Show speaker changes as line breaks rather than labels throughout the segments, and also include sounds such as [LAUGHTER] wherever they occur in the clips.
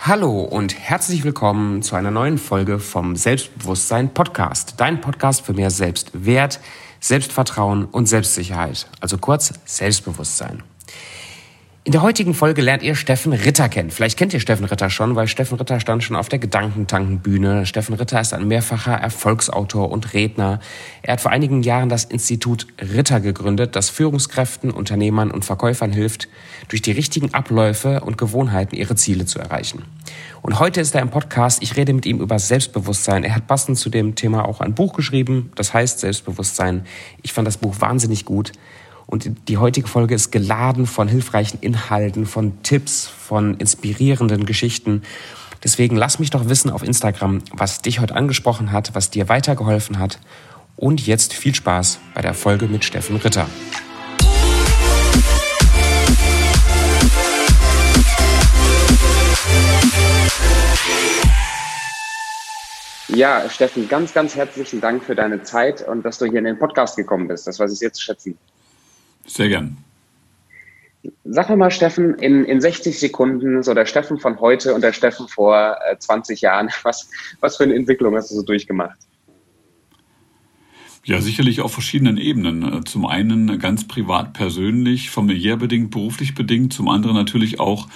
Hallo und herzlich willkommen zu einer neuen Folge vom Selbstbewusstsein Podcast. Dein Podcast für mehr Selbstwert, Selbstvertrauen und Selbstsicherheit. Also kurz Selbstbewusstsein. In der heutigen Folge lernt ihr Steffen Ritter kennen. Vielleicht kennt ihr Steffen Ritter schon, weil Steffen Ritter stand schon auf der Gedankentankenbühne. Steffen Ritter ist ein mehrfacher Erfolgsautor und Redner. Er hat vor einigen Jahren das Institut Ritter gegründet, das Führungskräften, Unternehmern und Verkäufern hilft, durch die richtigen Abläufe und Gewohnheiten ihre Ziele zu erreichen. Und heute ist er im Podcast. Ich rede mit ihm über Selbstbewusstsein. Er hat passend zu dem Thema auch ein Buch geschrieben, das heißt Selbstbewusstsein. Ich fand das Buch wahnsinnig gut. Und die heutige Folge ist geladen von hilfreichen Inhalten, von Tipps, von inspirierenden Geschichten. Deswegen lass mich doch wissen auf Instagram, was dich heute angesprochen hat, was dir weitergeholfen hat. Und jetzt viel Spaß bei der Folge mit Steffen Ritter. Ja, Steffen, ganz, ganz herzlichen Dank für deine Zeit und dass du hier in den Podcast gekommen bist. Das weiß ich sehr zu schätzen.
Sehr gern.
Sag mal, Steffen, in, in 60 Sekunden, so der Steffen von heute und der Steffen vor äh, 20 Jahren, [LAUGHS] was, was für eine Entwicklung hast du so durchgemacht?
Ja, sicherlich auf verschiedenen Ebenen. Zum einen ganz privat, persönlich, familiär bedingt, beruflich bedingt. Zum anderen natürlich auch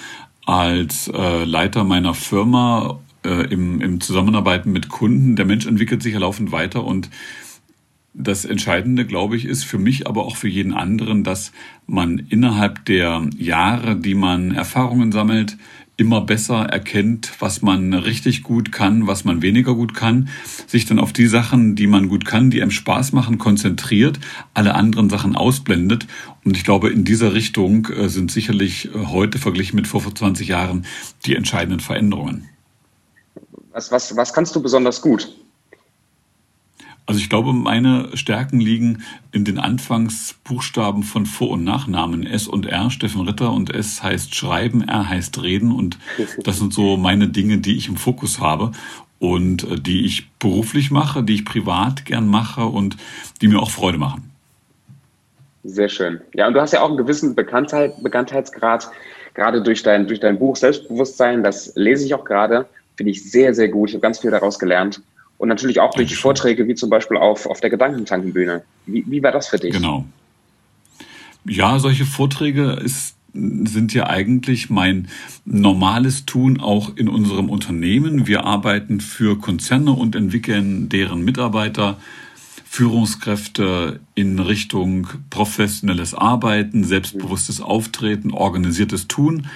als äh, Leiter meiner Firma äh, im, im Zusammenarbeiten mit Kunden. Der Mensch entwickelt sich ja laufend weiter und das Entscheidende, glaube ich, ist für mich, aber auch für jeden anderen, dass man innerhalb der Jahre, die man Erfahrungen sammelt, immer besser erkennt, was man richtig gut kann, was man weniger gut kann, sich dann auf die Sachen, die man gut kann, die einem Spaß machen, konzentriert, alle anderen Sachen ausblendet. Und ich glaube, in dieser Richtung äh, sind sicherlich äh, heute verglichen mit vor 20 Jahren die entscheidenden Veränderungen.
Was, was, was kannst du besonders gut?
Also ich glaube, meine Stärken liegen in den Anfangsbuchstaben von Vor- und Nachnamen. S und R, Steffen Ritter und S heißt Schreiben, R heißt Reden und das sind so meine Dinge, die ich im Fokus habe und äh, die ich beruflich mache, die ich privat gern mache und die mir auch Freude machen.
Sehr schön. Ja, und du hast ja auch einen gewissen Bekanntheit, Bekanntheitsgrad, gerade durch dein, durch dein Buch Selbstbewusstsein. Das lese ich auch gerade. Finde ich sehr, sehr gut. Ich habe ganz viel daraus gelernt. Und natürlich auch durch Vorträge, wie zum Beispiel auf, auf der Gedankentankenbühne. Wie, wie war das für dich?
Genau. Ja, solche Vorträge ist, sind ja eigentlich mein normales Tun auch in unserem Unternehmen. Wir arbeiten für Konzerne und entwickeln deren Mitarbeiter, Führungskräfte in Richtung professionelles Arbeiten, selbstbewusstes Auftreten, organisiertes Tun.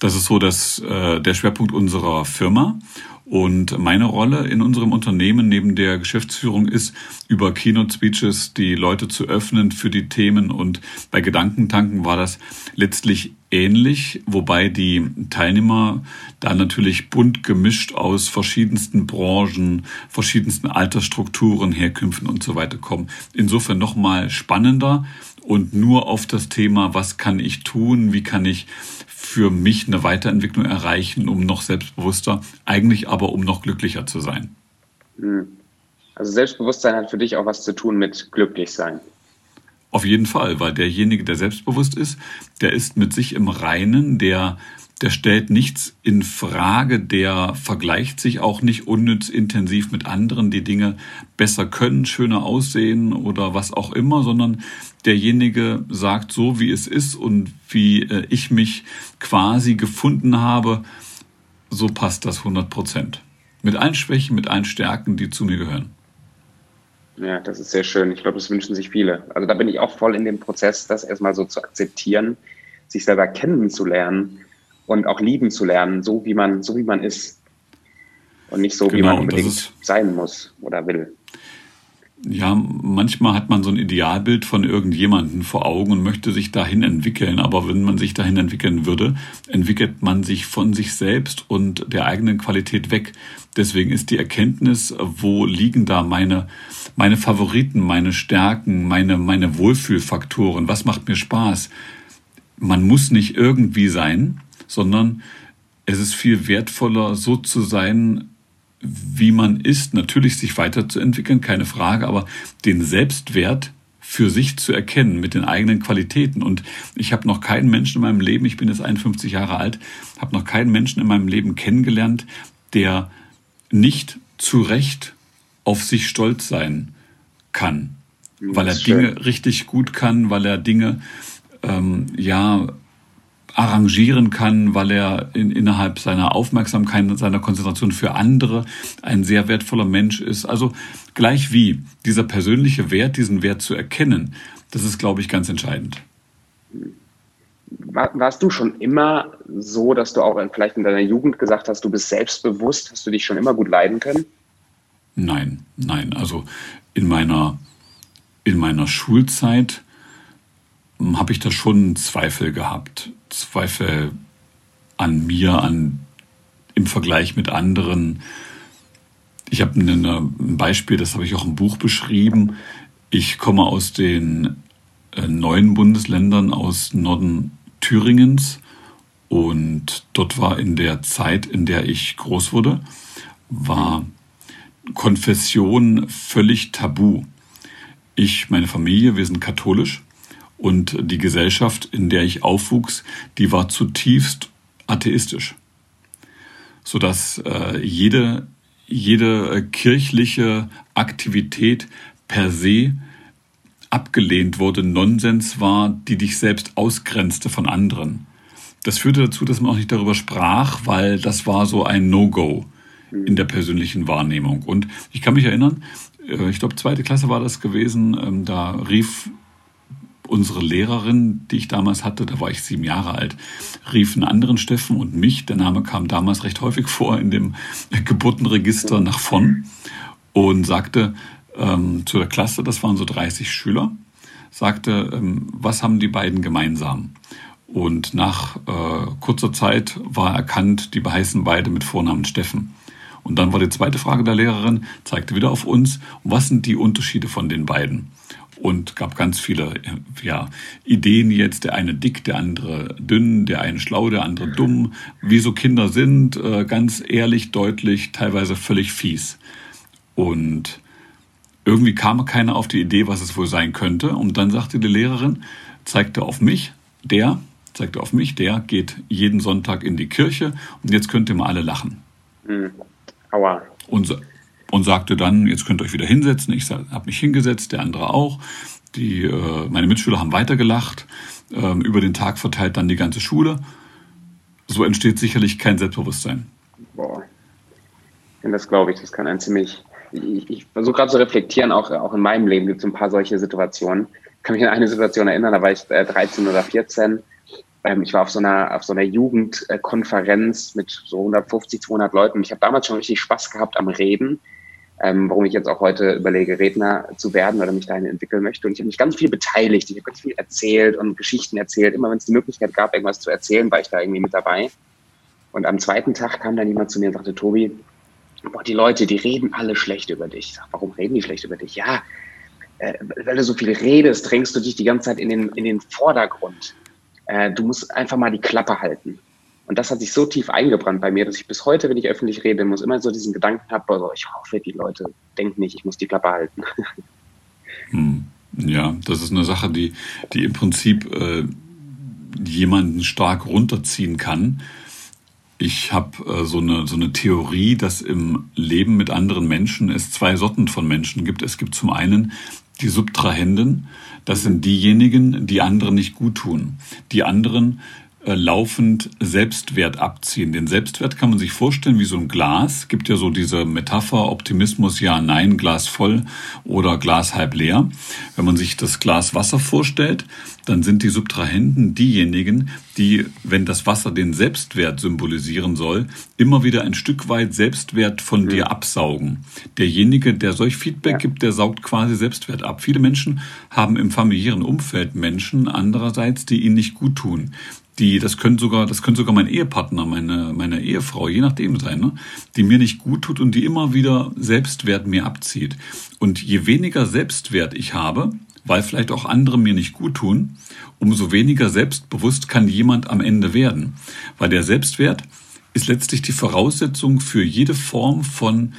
Das ist so das, äh, der Schwerpunkt unserer Firma. Und meine Rolle in unserem Unternehmen neben der Geschäftsführung ist, über Keynote Speeches die Leute zu öffnen für die Themen. Und bei Gedankentanken war das letztlich ähnlich, wobei die Teilnehmer da natürlich bunt gemischt aus verschiedensten Branchen, verschiedensten Altersstrukturen, Herkünften und so weiter kommen. Insofern nochmal spannender und nur auf das Thema, was kann ich tun, wie kann ich für mich eine Weiterentwicklung erreichen, um noch selbstbewusster, eigentlich aber um noch glücklicher zu sein.
Hm. Also Selbstbewusstsein hat für dich auch was zu tun mit Glücklichsein.
Auf jeden Fall, weil derjenige, der selbstbewusst ist, der ist mit sich im Reinen, der der stellt nichts in Frage, der vergleicht sich auch nicht unnütz intensiv mit anderen, die Dinge besser können, schöner aussehen oder was auch immer, sondern derjenige sagt so, wie es ist und wie äh, ich mich quasi gefunden habe, so passt das 100 Prozent. Mit allen Schwächen, mit allen Stärken, die zu mir gehören.
Ja, das ist sehr schön. Ich glaube, das wünschen sich viele. Also da bin ich auch voll in dem Prozess, das erstmal so zu akzeptieren, sich selber kennenzulernen und auch lieben zu lernen, so wie man, so wie man ist. Und nicht so, genau, wie man unbedingt sein muss oder will.
Ja, manchmal hat man so ein Idealbild von irgendjemanden vor Augen und möchte sich dahin entwickeln. Aber wenn man sich dahin entwickeln würde, entwickelt man sich von sich selbst und der eigenen Qualität weg. Deswegen ist die Erkenntnis, wo liegen da meine, meine Favoriten, meine Stärken, meine, meine Wohlfühlfaktoren, was macht mir Spaß? Man muss nicht irgendwie sein, sondern es ist viel wertvoller, so zu sein, wie man ist, natürlich sich weiterzuentwickeln, keine Frage, aber den Selbstwert für sich zu erkennen mit den eigenen Qualitäten. Und ich habe noch keinen Menschen in meinem Leben, ich bin jetzt 51 Jahre alt, habe noch keinen Menschen in meinem Leben kennengelernt, der nicht zu Recht auf sich stolz sein kann, weil er Dinge richtig gut kann, weil er Dinge ähm, ja arrangieren kann, weil er in, innerhalb seiner Aufmerksamkeit, seiner Konzentration für andere ein sehr wertvoller Mensch ist. Also gleich wie dieser persönliche Wert, diesen Wert zu erkennen, das ist, glaube ich, ganz entscheidend.
War, warst du schon immer so, dass du auch vielleicht in deiner Jugend gesagt hast, du bist selbstbewusst? Hast du dich schon immer gut leiden können?
Nein, nein. Also in meiner, in meiner Schulzeit habe ich da schon Zweifel gehabt. Zweifel an mir, an im Vergleich mit anderen. Ich habe ein Beispiel, das habe ich auch im Buch beschrieben. Ich komme aus den äh, neuen Bundesländern aus Norden Thüringens und dort war in der Zeit, in der ich groß wurde, war Konfession völlig tabu. Ich, meine Familie, wir sind katholisch und die Gesellschaft, in der ich aufwuchs, die war zutiefst atheistisch, sodass äh, jede jede äh, kirchliche Aktivität per se abgelehnt wurde, Nonsens war, die dich selbst ausgrenzte von anderen. Das führte dazu, dass man auch nicht darüber sprach, weil das war so ein No-Go in der persönlichen Wahrnehmung. Und ich kann mich erinnern, äh, ich glaube, zweite Klasse war das gewesen, ähm, da rief unsere Lehrerin, die ich damals hatte, da war ich sieben Jahre alt, rief einen anderen Steffen und mich, der Name kam damals recht häufig vor in dem Geburtenregister nach von und sagte ähm, zu der Klasse, das waren so 30 Schüler, sagte, ähm, was haben die beiden gemeinsam? Und nach äh, kurzer Zeit war erkannt, die heißen beide mit Vornamen Steffen. Und dann war die zweite Frage der Lehrerin, zeigte wieder auf uns, was sind die Unterschiede von den beiden? Und gab ganz viele ja, Ideen jetzt. Der eine dick, der andere dünn, der eine schlau, der andere dumm. Wie so Kinder sind, äh, ganz ehrlich, deutlich, teilweise völlig fies. Und irgendwie kam keiner auf die Idee, was es wohl sein könnte. Und dann sagte die Lehrerin, zeigte auf mich, der, zeigte auf mich, der geht jeden Sonntag in die Kirche und jetzt könnt ihr mal alle lachen. Mhm. Aua. Und und sagte dann, jetzt könnt ihr euch wieder hinsetzen. Ich habe mich hingesetzt, der andere auch. Die, äh, meine Mitschüler haben weitergelacht, äh, über den Tag verteilt dann die ganze Schule. So entsteht sicherlich kein Selbstbewusstsein. Boah.
Ja, das glaube ich, das kann ein ziemlich. Ich, ich versuche gerade zu reflektieren, auch, auch in meinem Leben gibt es ein paar solche Situationen. Ich kann mich an eine Situation erinnern, da war ich äh, 13 oder 14 ähm, ich war auf so einer, auf so einer Jugendkonferenz mit so 150, 200 Leuten. Ich habe damals schon richtig Spaß gehabt am Reden ähm, warum ich jetzt auch heute überlege, Redner zu werden oder mich dahin entwickeln möchte. Und ich habe mich ganz viel beteiligt, ich habe ganz viel erzählt und Geschichten erzählt. Immer wenn es die Möglichkeit gab, irgendwas zu erzählen, war ich da irgendwie mit dabei. Und am zweiten Tag kam dann jemand zu mir und sagte, Tobi, boah, die Leute, die reden alle schlecht über dich. Ich sag, warum reden die schlecht über dich? Ja, äh, weil du so viel redest, drängst du dich die ganze Zeit in den, in den Vordergrund. Äh, du musst einfach mal die Klappe halten. Und das hat sich so tief eingebrannt bei mir, dass ich bis heute, wenn ich öffentlich rede, muss immer so diesen Gedanken habe, also ich hoffe, die Leute denken nicht, ich muss die Klappe halten. [LAUGHS]
Hm. Ja, das ist eine Sache, die, die im Prinzip äh, jemanden stark runterziehen kann. Ich habe äh, so, eine, so eine Theorie, dass im Leben mit anderen Menschen es zwei Sorten von Menschen gibt. Es gibt zum einen die Subtrahenden, das sind diejenigen, die anderen nicht gut tun. Die anderen laufend Selbstwert abziehen. Den Selbstwert kann man sich vorstellen wie so ein Glas. Gibt ja so diese Metapher Optimismus, ja, nein, Glas voll oder Glas halb leer. Wenn man sich das Glas Wasser vorstellt, dann sind die Subtrahenten diejenigen, die, wenn das Wasser den Selbstwert symbolisieren soll, immer wieder ein Stück weit Selbstwert von mhm. dir absaugen. Derjenige, der solch Feedback ja. gibt, der saugt quasi Selbstwert ab. Viele Menschen haben im familiären Umfeld Menschen andererseits, die ihnen nicht gut tun die, das können sogar, das können sogar mein Ehepartner, meine, meine Ehefrau, je nachdem sein, ne? die mir nicht gut tut und die immer wieder Selbstwert mir abzieht. Und je weniger Selbstwert ich habe, weil vielleicht auch andere mir nicht gut tun, umso weniger selbstbewusst kann jemand am Ende werden. Weil der Selbstwert ist letztlich die Voraussetzung für jede Form von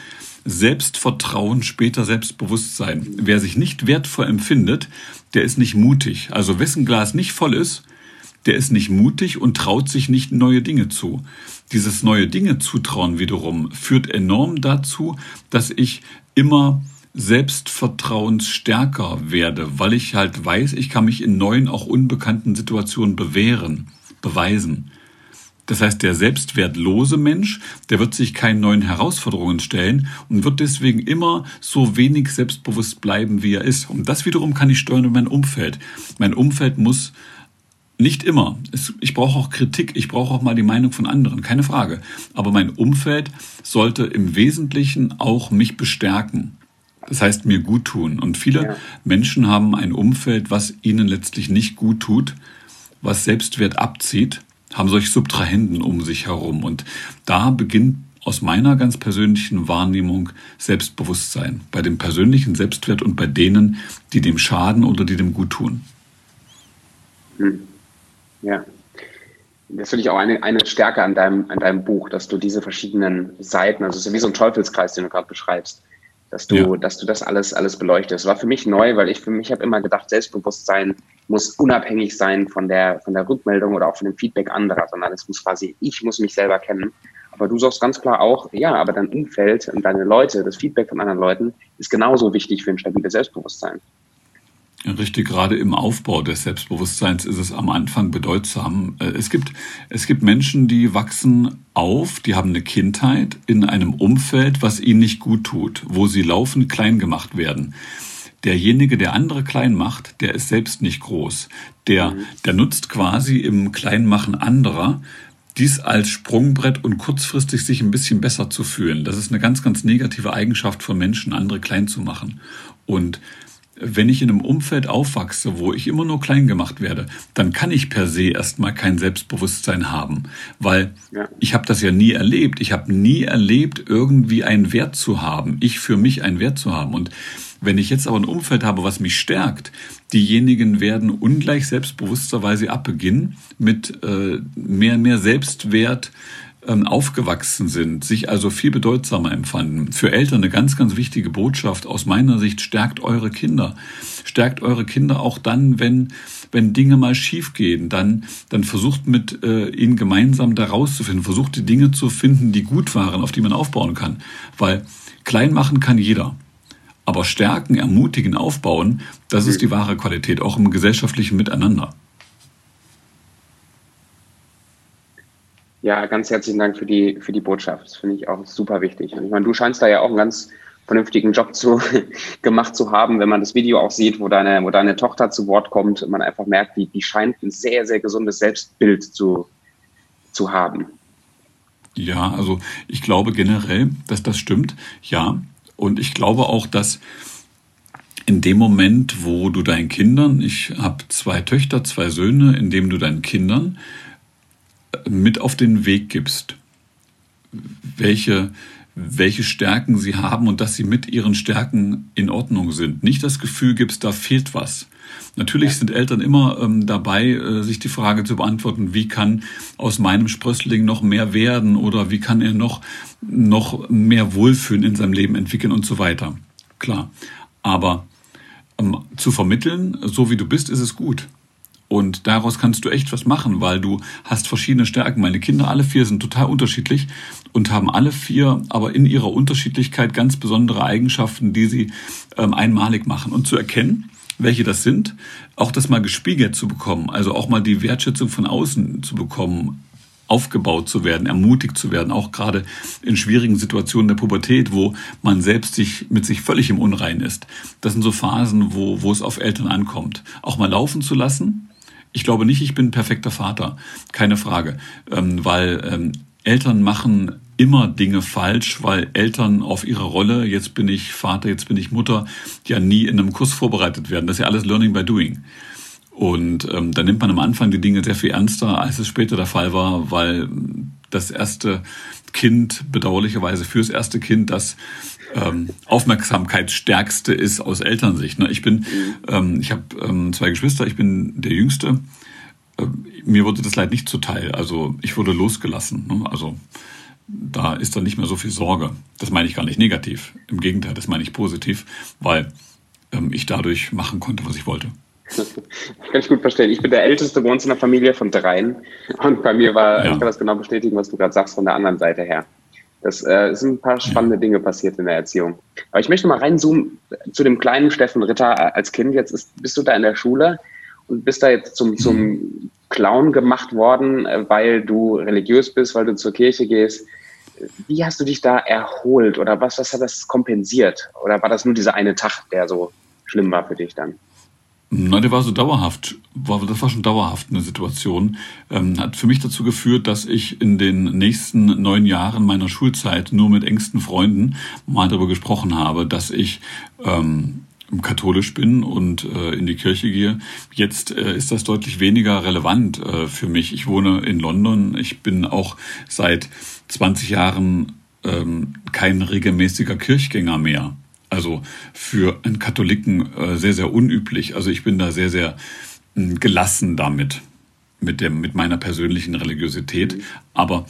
Selbstvertrauen, später Selbstbewusstsein. Wer sich nicht wertvoll empfindet, der ist nicht mutig. Also wessen Glas nicht voll ist, der ist nicht mutig und traut sich nicht neue Dinge zu. Dieses neue Dinge zutrauen wiederum führt enorm dazu, dass ich immer selbstvertrauensstärker werde, weil ich halt weiß, ich kann mich in neuen, auch unbekannten Situationen bewähren, beweisen. Das heißt, der selbstwertlose Mensch, der wird sich keinen neuen Herausforderungen stellen und wird deswegen immer so wenig selbstbewusst bleiben, wie er ist. Und das wiederum kann ich steuern in mein Umfeld. Mein Umfeld muss nicht immer. Ich brauche auch Kritik, ich brauche auch mal die Meinung von anderen, keine Frage. Aber mein Umfeld sollte im Wesentlichen auch mich bestärken. Das heißt, mir gut tun. Und viele ja. Menschen haben ein Umfeld, was ihnen letztlich nicht gut tut, was Selbstwert abzieht haben solche Subtrahenden um sich herum. Und da beginnt aus meiner ganz persönlichen Wahrnehmung Selbstbewusstsein bei dem persönlichen Selbstwert und bei denen, die dem schaden oder die dem gut tun.
Hm. Ja. Das finde ich auch eine, eine Stärke an deinem, an deinem Buch, dass du diese verschiedenen Seiten, also es ist ja wie so ein Teufelskreis, den du gerade beschreibst, dass du, ja. dass du das alles, alles beleuchtest. Das war für mich neu, weil ich für mich habe immer gedacht, Selbstbewusstsein muss unabhängig sein von der, von der Rückmeldung oder auch von dem Feedback anderer, sondern es muss quasi, ich muss mich selber kennen. Aber du sagst ganz klar auch, ja, aber dein Umfeld und deine Leute, das Feedback von anderen Leuten ist genauso wichtig für ein stabiles Selbstbewusstsein.
Richtig, gerade im Aufbau des Selbstbewusstseins ist es am Anfang bedeutsam. Äh, es gibt, es gibt Menschen, die wachsen auf, die haben eine Kindheit in einem Umfeld, was ihnen nicht gut tut, wo sie laufend klein gemacht werden. Derjenige, der andere klein macht, der ist selbst nicht groß. Der, mhm. der nutzt quasi im Kleinmachen anderer dies als Sprungbrett und kurzfristig sich ein bisschen besser zu fühlen. Das ist eine ganz, ganz negative Eigenschaft von Menschen, andere klein zu machen. Und wenn ich in einem Umfeld aufwachse, wo ich immer nur klein gemacht werde, dann kann ich per se erstmal kein Selbstbewusstsein haben, weil ja. ich habe das ja nie erlebt. Ich habe nie erlebt, irgendwie einen Wert zu haben, ich für mich einen Wert zu haben. Und wenn ich jetzt aber ein Umfeld habe, was mich stärkt, diejenigen werden ungleich selbstbewusster, weil sie abbeginnen mit äh, mehr mehr Selbstwert, aufgewachsen sind, sich also viel bedeutsamer empfanden. Für Eltern eine ganz, ganz wichtige Botschaft aus meiner Sicht, stärkt eure Kinder. Stärkt eure Kinder auch dann, wenn, wenn Dinge mal schief gehen. Dann, dann versucht mit äh, ihnen gemeinsam da rauszufinden. Versucht die Dinge zu finden, die gut waren, auf die man aufbauen kann. Weil klein machen kann jeder. Aber stärken, ermutigen, aufbauen, das ist die wahre Qualität, auch im gesellschaftlichen Miteinander.
Ja, ganz herzlichen Dank für die, für die Botschaft. Das finde ich auch super wichtig. Und ich meine, du scheinst da ja auch einen ganz vernünftigen Job zu, [LAUGHS] gemacht zu haben, wenn man das Video auch sieht, wo deine, wo deine Tochter zu Wort kommt und man einfach merkt, die, die scheint ein sehr, sehr gesundes Selbstbild zu, zu haben.
Ja, also ich glaube generell, dass das stimmt. Ja. Und ich glaube auch, dass in dem Moment, wo du deinen Kindern, ich habe zwei Töchter, zwei Söhne, in dem du deinen Kindern mit auf den Weg gibst, welche, welche Stärken sie haben und dass sie mit ihren Stärken in Ordnung sind. Nicht das Gefühl gibst, da fehlt was. Natürlich sind Eltern immer ähm, dabei, äh, sich die Frage zu beantworten, wie kann aus meinem Sprössling noch mehr werden oder wie kann er noch, noch mehr Wohlfühlen in seinem Leben entwickeln und so weiter. Klar. Aber ähm, zu vermitteln, so wie du bist, ist es gut. Und daraus kannst du echt was machen, weil du hast verschiedene Stärken. Meine Kinder, alle vier sind total unterschiedlich und haben alle vier aber in ihrer Unterschiedlichkeit ganz besondere Eigenschaften, die sie ähm, einmalig machen. Und zu erkennen, welche das sind, auch das mal gespiegelt zu bekommen, also auch mal die Wertschätzung von außen zu bekommen, aufgebaut zu werden, ermutigt zu werden, auch gerade in schwierigen Situationen der Pubertät, wo man selbst sich mit sich völlig im Unrein ist. Das sind so Phasen, wo, wo es auf Eltern ankommt. Auch mal laufen zu lassen, ich glaube nicht, ich bin perfekter Vater, keine Frage, ähm, weil ähm, Eltern machen immer Dinge falsch, weil Eltern auf ihre Rolle, jetzt bin ich Vater, jetzt bin ich Mutter, ja nie in einem Kurs vorbereitet werden. Das ist ja alles Learning by Doing. Und ähm, da nimmt man am Anfang die Dinge sehr viel ernster, als es später der Fall war, weil das erste Kind, bedauerlicherweise fürs erste Kind, das ähm, Aufmerksamkeitsstärkste ist aus Elternsicht. Ne? Ich bin, ähm, ich habe ähm, zwei Geschwister, ich bin der Jüngste. Ähm, mir wurde das Leid nicht zuteil. Also ich wurde losgelassen. Ne? Also da ist dann nicht mehr so viel Sorge. Das meine ich gar nicht negativ. Im Gegenteil, das meine ich positiv, weil ähm, ich dadurch machen konnte, was ich wollte. [LAUGHS]
kann ich gut verstehen. Ich bin der Älteste bei uns in der Familie von dreien. Und bei mir war, ja. ich kann das genau bestätigen, was du gerade sagst, von der anderen Seite her. Das äh, sind ein paar spannende Dinge passiert in der Erziehung. Aber ich möchte mal reinzoomen zu dem kleinen Steffen Ritter äh, als Kind. Jetzt ist, bist du da in der Schule und bist da jetzt zum, zum Clown gemacht worden, äh, weil du religiös bist, weil du zur Kirche gehst. Wie hast du dich da erholt oder was, was hat das kompensiert? Oder war das nur dieser eine Tag, der so schlimm war für dich dann?
Nein, der war so dauerhaft, das war schon dauerhaft eine Situation. Ähm, hat für mich dazu geführt, dass ich in den nächsten neun Jahren meiner Schulzeit nur mit engsten Freunden mal darüber gesprochen habe, dass ich ähm, katholisch bin und äh, in die Kirche gehe. Jetzt äh, ist das deutlich weniger relevant äh, für mich. Ich wohne in London. Ich bin auch seit 20 Jahren ähm, kein regelmäßiger Kirchgänger mehr. Also für einen Katholiken äh, sehr, sehr unüblich. Also ich bin da sehr, sehr äh, gelassen damit, mit, dem, mit meiner persönlichen Religiosität. Aber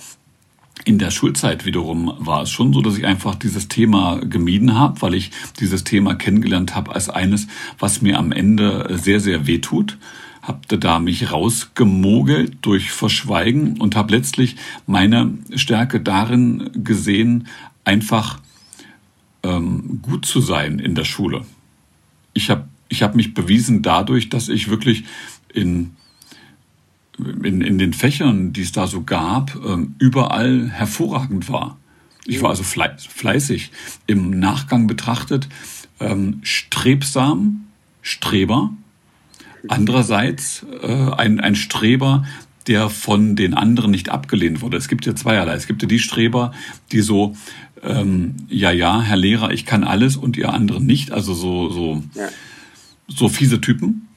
in der Schulzeit wiederum war es schon so, dass ich einfach dieses Thema gemieden habe, weil ich dieses Thema kennengelernt habe als eines, was mir am Ende sehr, sehr weh tut. Habe da mich rausgemogelt durch Verschweigen und habe letztlich meine Stärke darin gesehen, einfach ähm, gut zu sein in der Schule. Ich habe ich hab mich bewiesen dadurch, dass ich wirklich in, in, in den Fächern, die es da so gab, ähm, überall hervorragend war. Ich war also fleißig. Im Nachgang betrachtet ähm, strebsam, Streber. Andererseits äh, ein, ein Streber, der von den anderen nicht abgelehnt wurde. Es gibt ja zweierlei. Es gibt ja die Streber, die so ähm, ja, ja, Herr Lehrer, ich kann alles und ihr anderen nicht. Also so, so, ja. so fiese Typen.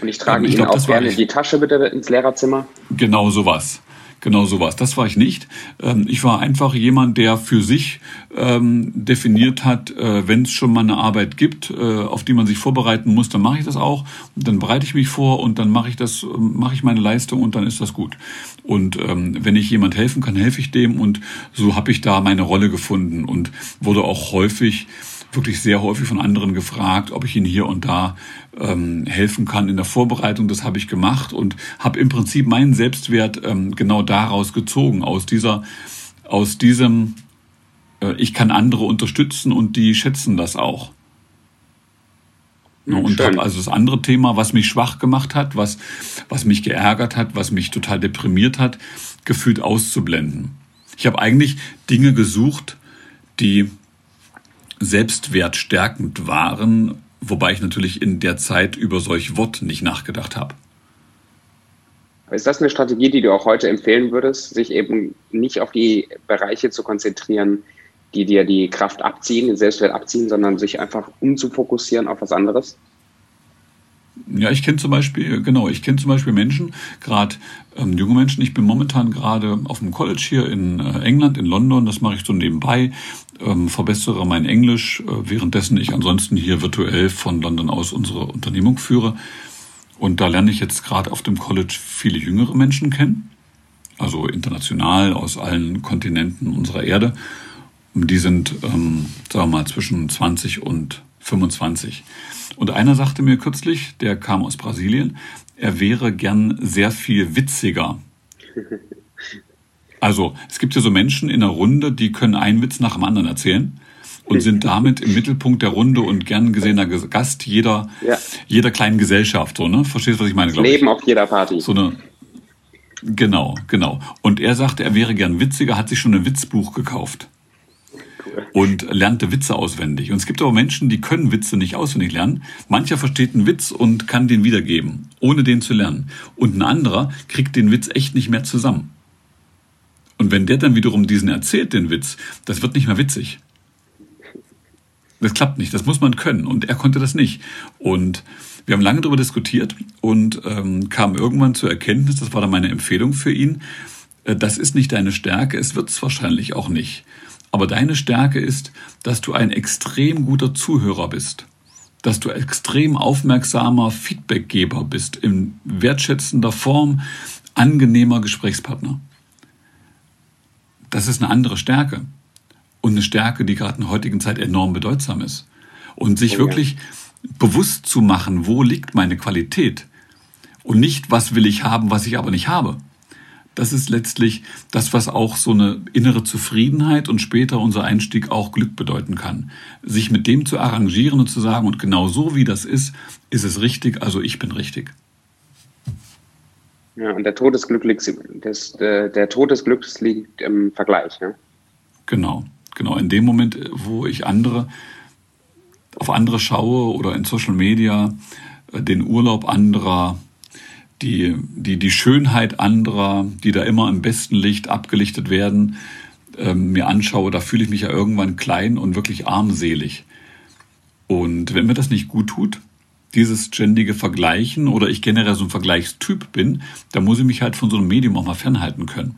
Und ich trage ähm, ich Ihnen glaub, auch gerne die Tasche bitte ins Lehrerzimmer.
Genau sowas. Genau sowas. Das war ich nicht. Ähm, ich war einfach jemand, der für sich ähm, definiert hat, äh, wenn es schon mal eine Arbeit gibt, äh, auf die man sich vorbereiten muss, dann mache ich das auch. Dann bereite ich mich vor und dann mache ich das, ähm, mache ich meine Leistung und dann ist das gut. Und ähm, wenn ich jemand helfen kann, helfe ich dem. Und so habe ich da meine Rolle gefunden und wurde auch häufig wirklich sehr häufig von anderen gefragt, ob ich ihnen hier und da ähm, helfen kann in der Vorbereitung. Das habe ich gemacht und habe im Prinzip meinen Selbstwert ähm, genau daraus gezogen, aus dieser, aus diesem, äh, ich kann andere unterstützen und die schätzen das auch. Ja, und habe also das andere Thema, was mich schwach gemacht hat, was, was mich geärgert hat, was mich total deprimiert hat, gefühlt auszublenden. Ich habe eigentlich Dinge gesucht, die selbstwertstärkend waren, wobei ich natürlich in der Zeit über solch Wort nicht nachgedacht habe.
Ist das eine Strategie, die du auch heute empfehlen würdest, sich eben nicht auf die Bereiche zu konzentrieren, die dir die Kraft abziehen, den Selbstwert abziehen, sondern sich einfach umzufokussieren auf was anderes?
Ja, ich kenne zum Beispiel, genau, ich kenne zum Beispiel Menschen, gerade ähm, junge Menschen. Ich bin momentan gerade auf dem College hier in äh, England, in London. Das mache ich so nebenbei, ähm, verbessere mein Englisch, äh, währenddessen ich ansonsten hier virtuell von London aus unsere Unternehmung führe. Und da lerne ich jetzt gerade auf dem College viele jüngere Menschen kennen, also international aus allen Kontinenten unserer Erde. Die sind, ähm, sagen wir mal, zwischen 20 und 25. Und einer sagte mir kürzlich, der kam aus Brasilien, er wäre gern sehr viel witziger. [LAUGHS] Also, es gibt ja so Menschen in einer Runde, die können einen Witz nach dem anderen erzählen und sind damit im Mittelpunkt der Runde und gern gesehener Gast jeder, ja. jeder kleinen Gesellschaft, so, ne? Verstehst du, was ich meine,
glaube ich? Leben auf jeder Party.
So eine, genau, genau. Und er sagte, er wäre gern witziger, hat sich schon ein Witzbuch gekauft [LAUGHS] und lernte Witze auswendig. Und es gibt aber Menschen, die können Witze nicht auswendig lernen. Mancher versteht einen Witz und kann den wiedergeben, ohne den zu lernen. Und ein anderer kriegt den Witz echt nicht mehr zusammen. Und wenn der dann wiederum diesen erzählt, den Witz, das wird nicht mehr witzig. Das klappt nicht, das muss man können. Und er konnte das nicht. Und wir haben lange darüber diskutiert und ähm, kam irgendwann zur Erkenntnis, das war dann meine Empfehlung für ihn, äh, das ist nicht deine Stärke, es wird es wahrscheinlich auch nicht. Aber deine Stärke ist, dass du ein extrem guter Zuhörer bist, dass du extrem aufmerksamer Feedbackgeber bist, in wertschätzender Form angenehmer Gesprächspartner. Das ist eine andere Stärke und eine Stärke, die gerade in der heutigen Zeit enorm bedeutsam ist. Und sich oh, wirklich bewusst zu machen, wo liegt meine Qualität und nicht, was will ich haben, was ich aber nicht habe. Das ist letztlich das, was auch so eine innere Zufriedenheit und später unser Einstieg auch Glück bedeuten kann. Sich mit dem zu arrangieren und zu sagen, und genau so wie das ist, ist es richtig, also ich bin richtig.
Ja, und der Tod des Glücks, des, der, der Tod des Glücks liegt im Vergleich. Ja?
Genau, genau. In dem Moment, wo ich andere auf andere schaue oder in Social Media äh, den Urlaub anderer, die, die, die Schönheit anderer, die da immer im besten Licht abgelichtet werden, ähm, mir anschaue, da fühle ich mich ja irgendwann klein und wirklich armselig. Und wenn mir das nicht gut tut, dieses ständige Vergleichen oder ich generell so ein Vergleichstyp bin, dann muss ich mich halt von so einem Medium auch mal fernhalten können.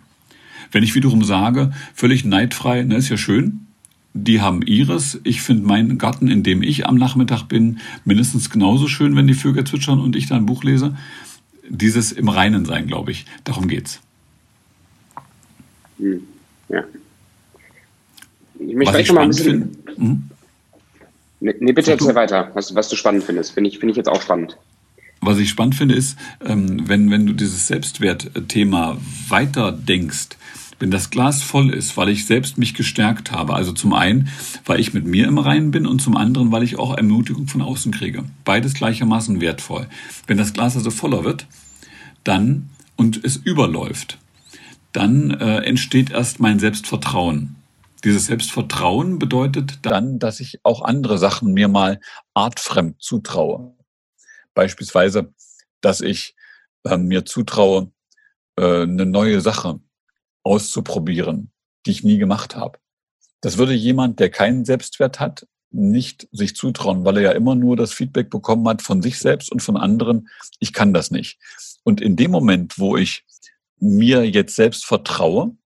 Wenn ich wiederum sage, völlig neidfrei, ne, ist ja schön, die haben ihres. Ich finde meinen Garten, in dem ich am Nachmittag bin, mindestens genauso schön, wenn die Vögel zwitschern und ich da ein Buch lese. Dieses im Reinen sein, glaube ich. Darum geht's.
Hm, ja. Ich möchte was ich mal ein bisschen. Hm? Nee, nee, bitte erzähl weiter, was, was du spannend findest. Finde ich, finde ich jetzt auch spannend.
Was ich spannend finde, ist, ähm, wenn, wenn du dieses Selbstwertthema weiter denkst, wenn das Glas voll ist, weil ich selbst mich gestärkt habe, also zum einen, weil ich mit mir im Reinen bin und zum anderen, weil ich auch Ermutigung von außen kriege. Beides gleichermaßen wertvoll. Wenn das Glas also voller wird, dann und es überläuft, dann äh, entsteht erst mein Selbstvertrauen. Dieses Selbstvertrauen bedeutet dann, dass ich auch andere Sachen mir mal artfremd zutraue. Beispielsweise, dass ich äh, mir zutraue, äh, eine neue Sache auszuprobieren, die ich nie gemacht habe. Das würde jemand, der keinen Selbstwert hat, nicht sich zutrauen, weil er ja immer nur das Feedback bekommen hat von sich selbst und von anderen, ich kann das nicht. Und in dem Moment, wo ich mir jetzt selbst vertraue,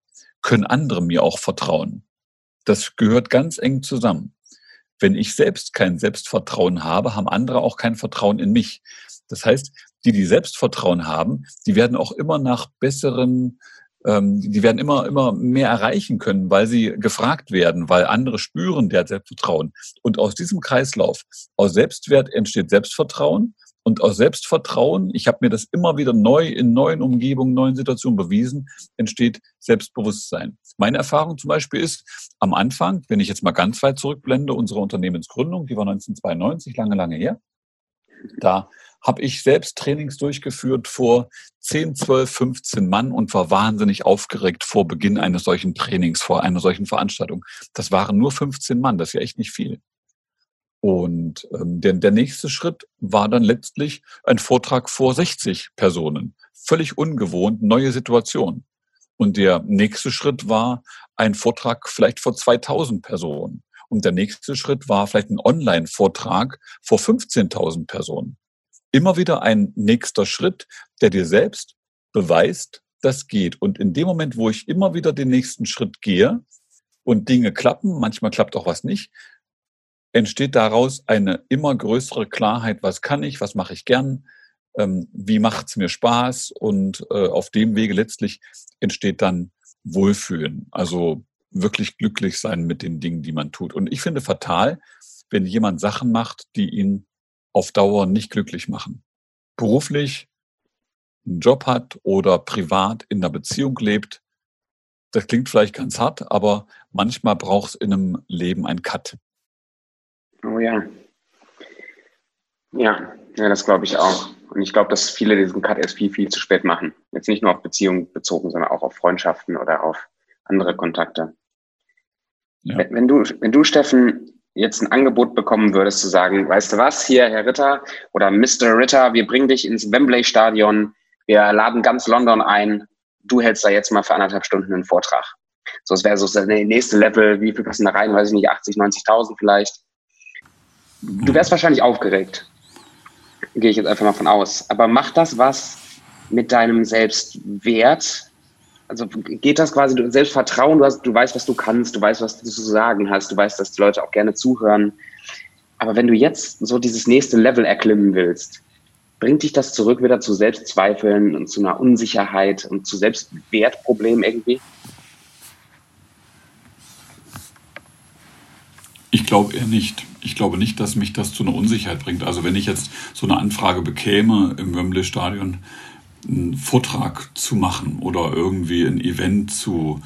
können andere mir auch vertrauen. Das gehört ganz eng zusammen. Wenn ich selbst kein Selbstvertrauen habe, haben andere auch kein Vertrauen in mich. Das heißt, die, die Selbstvertrauen haben, die werden auch immer nach besseren die werden immer, immer mehr erreichen können, weil sie gefragt werden, weil andere spüren der Selbstvertrauen. Und aus diesem Kreislauf, aus Selbstwert entsteht Selbstvertrauen. Und aus Selbstvertrauen, ich habe mir das immer wieder neu in neuen Umgebungen, neuen Situationen bewiesen, entsteht Selbstbewusstsein. Meine Erfahrung zum Beispiel ist, am Anfang, wenn ich jetzt mal ganz weit zurückblende, unsere Unternehmensgründung, die war 1992, lange, lange her, da habe ich selbst Trainings durchgeführt vor 10, 12, 15 Mann und war wahnsinnig aufgeregt vor Beginn eines solchen Trainings, vor einer solchen Veranstaltung. Das waren nur 15 Mann, das ist ja echt nicht viel. Und ähm, der, der nächste Schritt war dann letztlich ein Vortrag vor 60 Personen. Völlig ungewohnt, neue Situation. Und der nächste Schritt war ein Vortrag vielleicht vor 2000 Personen. Und der nächste Schritt war vielleicht ein Online-Vortrag vor 15.000 Personen immer wieder ein nächster Schritt, der dir selbst beweist, das geht. Und in dem Moment, wo ich immer wieder den nächsten Schritt gehe und Dinge klappen, manchmal klappt auch was nicht, entsteht daraus eine immer größere Klarheit, was kann ich, was mache ich gern, ähm, wie macht es mir Spaß und äh, auf dem Wege letztlich entsteht dann Wohlfühlen, also wirklich glücklich sein mit den Dingen, die man tut. Und ich finde fatal, wenn jemand Sachen macht, die ihn auf Dauer nicht glücklich machen. Beruflich einen Job hat oder privat in einer Beziehung lebt, das klingt vielleicht ganz hart, aber manchmal braucht es in einem Leben einen Cut.
Oh ja. Ja, ja das glaube ich auch. Und ich glaube, dass viele diesen Cut erst viel, viel zu spät machen. Jetzt nicht nur auf Beziehungen bezogen, sondern auch auf Freundschaften oder auf andere Kontakte. Ja. Wenn, wenn, du, wenn du, Steffen, jetzt ein Angebot bekommen würdest, zu sagen, weißt du was, hier, Herr Ritter oder Mr. Ritter, wir bringen dich ins Wembley Stadion, wir laden ganz London ein, du hältst da jetzt mal für anderthalb Stunden einen Vortrag. So, es wäre so das nächste Level, wie viel passen da rein, weiß ich nicht, 80, 90.000 vielleicht. Du wärst wahrscheinlich aufgeregt. Gehe ich jetzt einfach mal von aus. Aber macht das was mit deinem Selbstwert, also geht das quasi, du Selbstvertrauen, du, hast, du weißt, was du kannst, du weißt, was du zu sagen hast, du weißt, dass die Leute auch gerne zuhören. Aber wenn du jetzt so dieses nächste Level erklimmen willst, bringt dich das zurück wieder zu Selbstzweifeln und zu einer Unsicherheit und zu Selbstwertproblemen irgendwie?
Ich glaube eher nicht. ich glaube nicht, dass mich das zu einer Unsicherheit bringt. Also wenn ich jetzt so eine Anfrage bekäme im Wembley Stadion, einen Vortrag zu machen oder irgendwie ein Event zu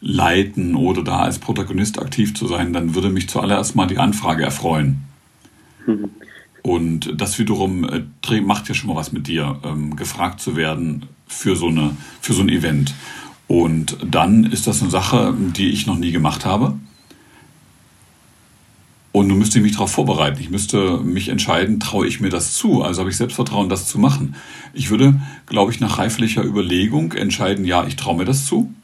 leiten oder da als Protagonist aktiv zu sein, dann würde mich zuallererst mal die Anfrage erfreuen. Mhm. Und das wiederum äh, macht ja schon mal was mit dir, ähm, gefragt zu werden für so, eine, für so ein Event. Und dann ist das eine Sache, die ich noch nie gemacht habe. Und nun müsste ich mich darauf vorbereiten. Ich müsste mich entscheiden, traue ich mir das zu? Also habe ich Selbstvertrauen, das zu machen. Ich würde, glaube ich, nach reiflicher Überlegung entscheiden, ja, ich traue mir das zu.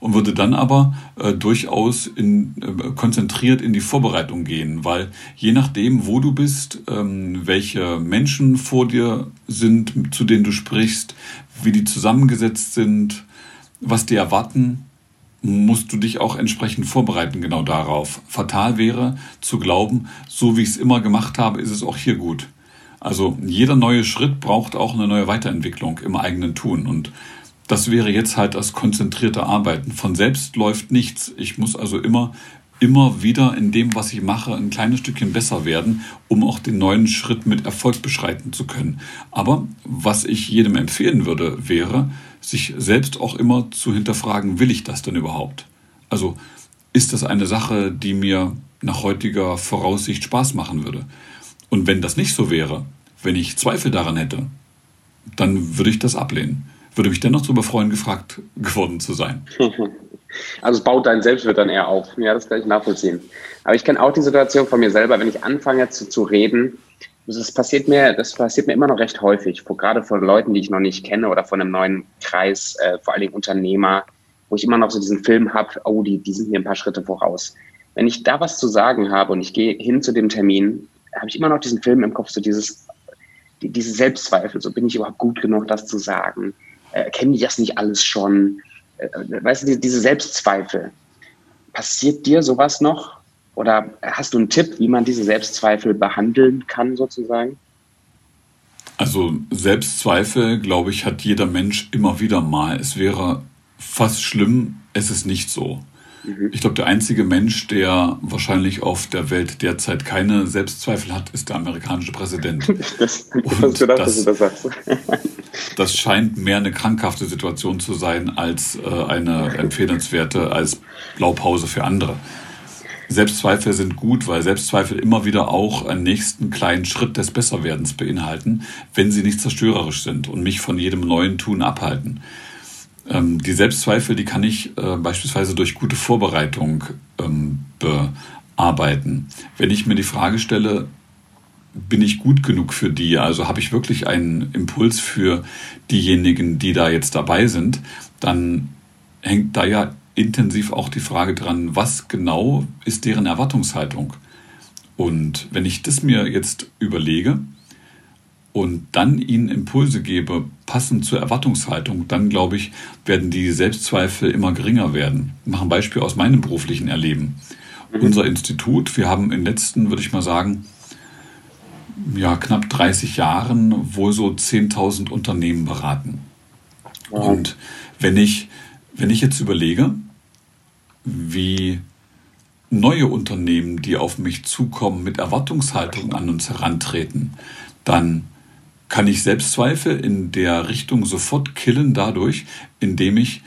Und würde dann aber äh, durchaus in, äh, konzentriert in die Vorbereitung gehen, weil je nachdem, wo du bist, ähm, welche Menschen vor dir sind, zu denen du sprichst, wie die zusammengesetzt sind, was die erwarten, musst du dich auch entsprechend vorbereiten genau darauf. Fatal wäre zu glauben, so wie ich es immer gemacht habe, ist es auch hier gut. Also jeder neue Schritt braucht auch eine neue Weiterentwicklung im eigenen Tun. Und das wäre jetzt halt das konzentrierte Arbeiten. Von selbst läuft nichts. Ich muss also immer, immer wieder in dem, was ich mache, ein kleines Stückchen besser werden, um auch den neuen Schritt mit Erfolg beschreiten zu können. Aber was ich jedem empfehlen würde, wäre, sich selbst auch immer zu hinterfragen, will ich das denn überhaupt? Also ist das eine Sache, die mir nach heutiger Voraussicht Spaß machen würde? Und wenn das nicht so wäre, wenn ich Zweifel daran hätte, dann würde ich das ablehnen. Würde mich dennoch darüber freuen, gefragt [LAUGHS] geworden zu sein.
Also es baut dein Selbstwert dann eher auf. Ja, das kann ich nachvollziehen. Aber ich kenne auch die Situation von mir selber, wenn ich anfange zu, zu reden, das passiert mir, das passiert mir immer noch recht häufig, gerade von Leuten, die ich noch nicht kenne oder von einem neuen Kreis, äh, vor allen Dingen Unternehmer, wo ich immer noch so diesen Film habe, oh, die, die sind mir ein paar Schritte voraus. Wenn ich da was zu sagen habe und ich gehe hin zu dem Termin, habe ich immer noch diesen Film im Kopf, so dieses, die, diese Selbstzweifel, so bin ich überhaupt gut genug, das zu sagen? Äh, kennen die das nicht alles schon? Äh, weißt du, die, diese Selbstzweifel. Passiert dir sowas noch? Oder hast du einen Tipp, wie man diese Selbstzweifel behandeln kann, sozusagen?
Also Selbstzweifel, glaube ich, hat jeder Mensch immer wieder mal. Es wäre fast schlimm, es ist nicht so. Mhm. Ich glaube, der einzige Mensch, der wahrscheinlich auf der Welt derzeit keine Selbstzweifel hat, ist der amerikanische Präsident. [LAUGHS] Das, gedacht, das, das, [LAUGHS] das scheint mehr eine krankhafte Situation zu sein als äh, eine empfehlenswerte, als Blaupause für andere. Selbstzweifel sind gut, weil Selbstzweifel immer wieder auch einen nächsten kleinen Schritt des Besserwerdens beinhalten, wenn sie nicht zerstörerisch sind und mich von jedem neuen Tun abhalten. Ähm, die Selbstzweifel, die kann ich äh, beispielsweise durch gute Vorbereitung ähm, bearbeiten. Wenn ich mir die Frage stelle, bin ich gut genug für die? Also habe ich wirklich einen Impuls für diejenigen, die da jetzt dabei sind? Dann hängt da ja intensiv auch die Frage dran, was genau ist deren Erwartungshaltung? Und wenn ich das mir jetzt überlege und dann ihnen Impulse gebe, passend zur Erwartungshaltung, dann glaube ich, werden die Selbstzweifel immer geringer werden. Ich mache ein Beispiel aus meinem beruflichen Erleben. Mhm. Unser Institut, wir haben in den letzten, würde ich mal sagen, ja, knapp 30 Jahren wohl so 10.000 Unternehmen beraten. Wow. Und wenn ich wenn ich jetzt überlege, wie neue Unternehmen, die auf mich zukommen, mit Erwartungshaltung an uns herantreten, dann kann ich Selbstzweifel in der Richtung sofort killen dadurch, indem ich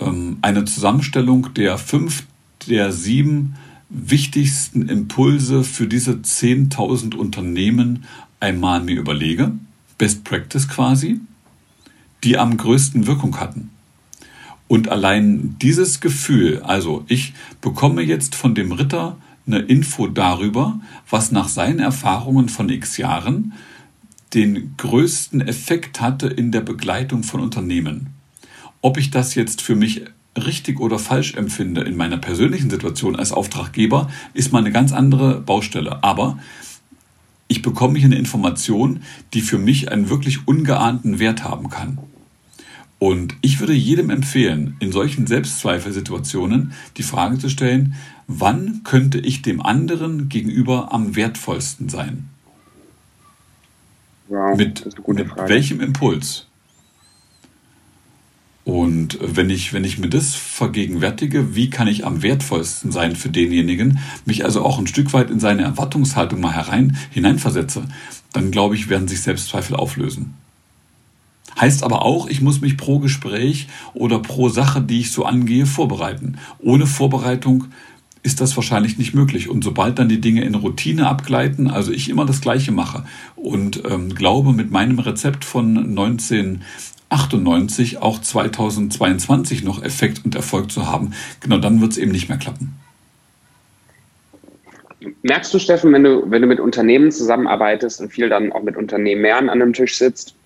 ähm, eine Zusammenstellung der fünf, der sieben wichtigsten Impulse für diese 10.000 Unternehmen einmal mir überlege, Best Practice quasi, die am größten Wirkung hatten. Und allein dieses Gefühl, also ich bekomme jetzt von dem Ritter eine Info darüber, was nach seinen Erfahrungen von x Jahren den größten Effekt hatte in der Begleitung von Unternehmen. Ob ich das jetzt für mich richtig oder falsch empfinde in meiner persönlichen Situation als Auftraggeber, ist mal eine ganz andere Baustelle. Aber ich bekomme hier eine Information, die für mich einen wirklich ungeahnten Wert haben kann. Und ich würde jedem empfehlen, in solchen Selbstzweifelsituationen die Frage zu stellen, wann könnte ich dem anderen gegenüber am wertvollsten sein? Wow, mit, mit welchem Impuls? Und wenn ich, wenn ich mir das vergegenwärtige, wie kann ich am wertvollsten sein für denjenigen, mich also auch ein Stück weit in seine Erwartungshaltung mal herein, hineinversetze, dann glaube ich, werden sich Selbstzweifel auflösen. Heißt aber auch, ich muss mich pro Gespräch oder pro Sache, die ich so angehe, vorbereiten. Ohne Vorbereitung ist das wahrscheinlich nicht möglich. Und sobald dann die Dinge in Routine abgleiten, also ich immer das Gleiche mache und ähm, glaube, mit meinem Rezept von 1998 auch 2022 noch Effekt und Erfolg zu haben, genau dann wird es eben nicht mehr klappen.
Merkst du, Steffen, wenn du, wenn du mit Unternehmen zusammenarbeitest und viel dann auch mit Unternehmern an einem Tisch sitzt,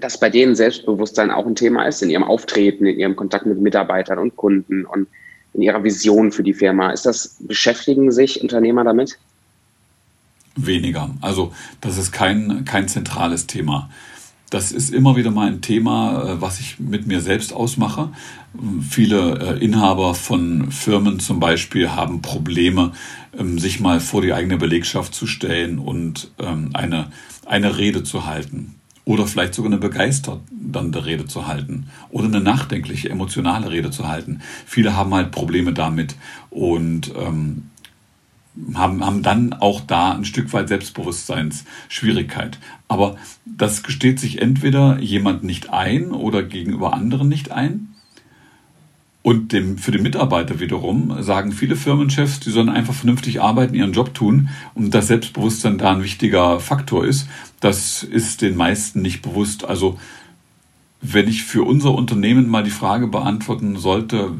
dass bei denen Selbstbewusstsein auch ein Thema ist in ihrem Auftreten, in ihrem Kontakt mit Mitarbeitern und Kunden und in ihrer Vision für die Firma. Ist das, beschäftigen sich Unternehmer damit?
Weniger. Also das ist kein, kein zentrales Thema. Das ist immer wieder mal ein Thema, äh, was ich mit mir selbst ausmache. Viele äh, Inhaber von Firmen zum Beispiel haben Probleme, ähm, sich mal vor die eigene Belegschaft zu stellen und ähm, eine, eine Rede zu halten oder vielleicht sogar eine begeisternde Rede zu halten oder eine nachdenkliche, emotionale Rede zu halten. Viele haben halt Probleme damit und ähm, haben, haben dann auch da ein Stück weit Selbstbewusstseinsschwierigkeit. Aber das gesteht sich entweder jemand nicht ein oder gegenüber anderen nicht ein und dem, für den Mitarbeiter wiederum sagen viele Firmenchefs, die sollen einfach vernünftig arbeiten, ihren Job tun und das Selbstbewusstsein da ein wichtiger Faktor ist. Das ist den meisten nicht bewusst. Also wenn ich für unser Unternehmen mal die Frage beantworten sollte,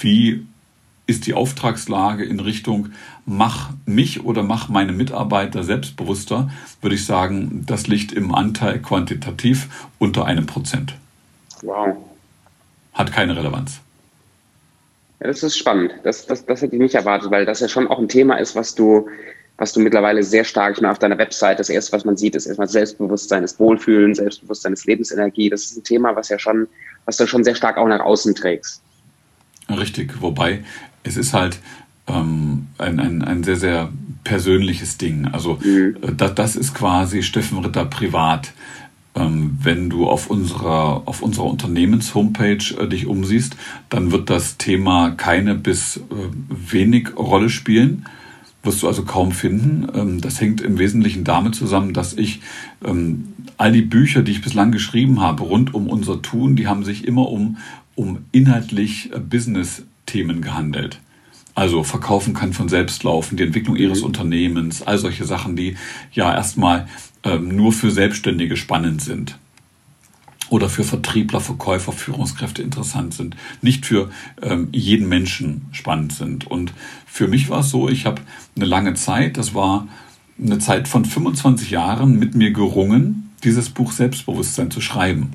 wie ist die Auftragslage in Richtung mach mich oder mach meine Mitarbeiter selbstbewusster, würde ich sagen, das liegt im Anteil quantitativ unter einem Prozent. Wow. Hat keine Relevanz.
Ja, das ist spannend. Das, das, das hätte ich nicht erwartet, weil das ja schon auch ein Thema ist, was du, was du mittlerweile sehr stark, ich meine, auf deiner Website, das erste, was man sieht, ist erstmal Selbstbewusstsein, ist Wohlfühlen, Selbstbewusstsein ist Lebensenergie. Das ist ein Thema, was ja schon, was du schon sehr stark auch nach außen trägst.
Richtig, wobei es ist halt ähm, ein, ein, ein sehr, sehr persönliches Ding. Also mhm. Äh, das, das ist quasi Steffen Ritter privat. Ähm, wenn du auf unserer, auf unserer Unternehmenshomepage äh, dich umsiehst, dann wird das Thema keine bis äh, wenig Rolle spielen. Wirst du also kaum finden. Ähm, das hängt im Wesentlichen damit zusammen, dass ich ähm, all die Bücher, die ich bislang geschrieben habe, rund um unser Tun, die haben sich immer um, um inhaltlich äh, Business-Themen gehandelt. Also verkaufen kann von selbst laufen, die Entwicklung ihres mhm. Unternehmens, all solche Sachen, die ja erstmal ähm, nur für Selbstständige spannend sind oder für Vertriebler, Verkäufer, Führungskräfte interessant sind, nicht für ähm, jeden Menschen spannend sind. Und für mich war es so, ich habe eine lange Zeit, das war eine Zeit von 25 Jahren mit mir gerungen, dieses Buch Selbstbewusstsein zu schreiben.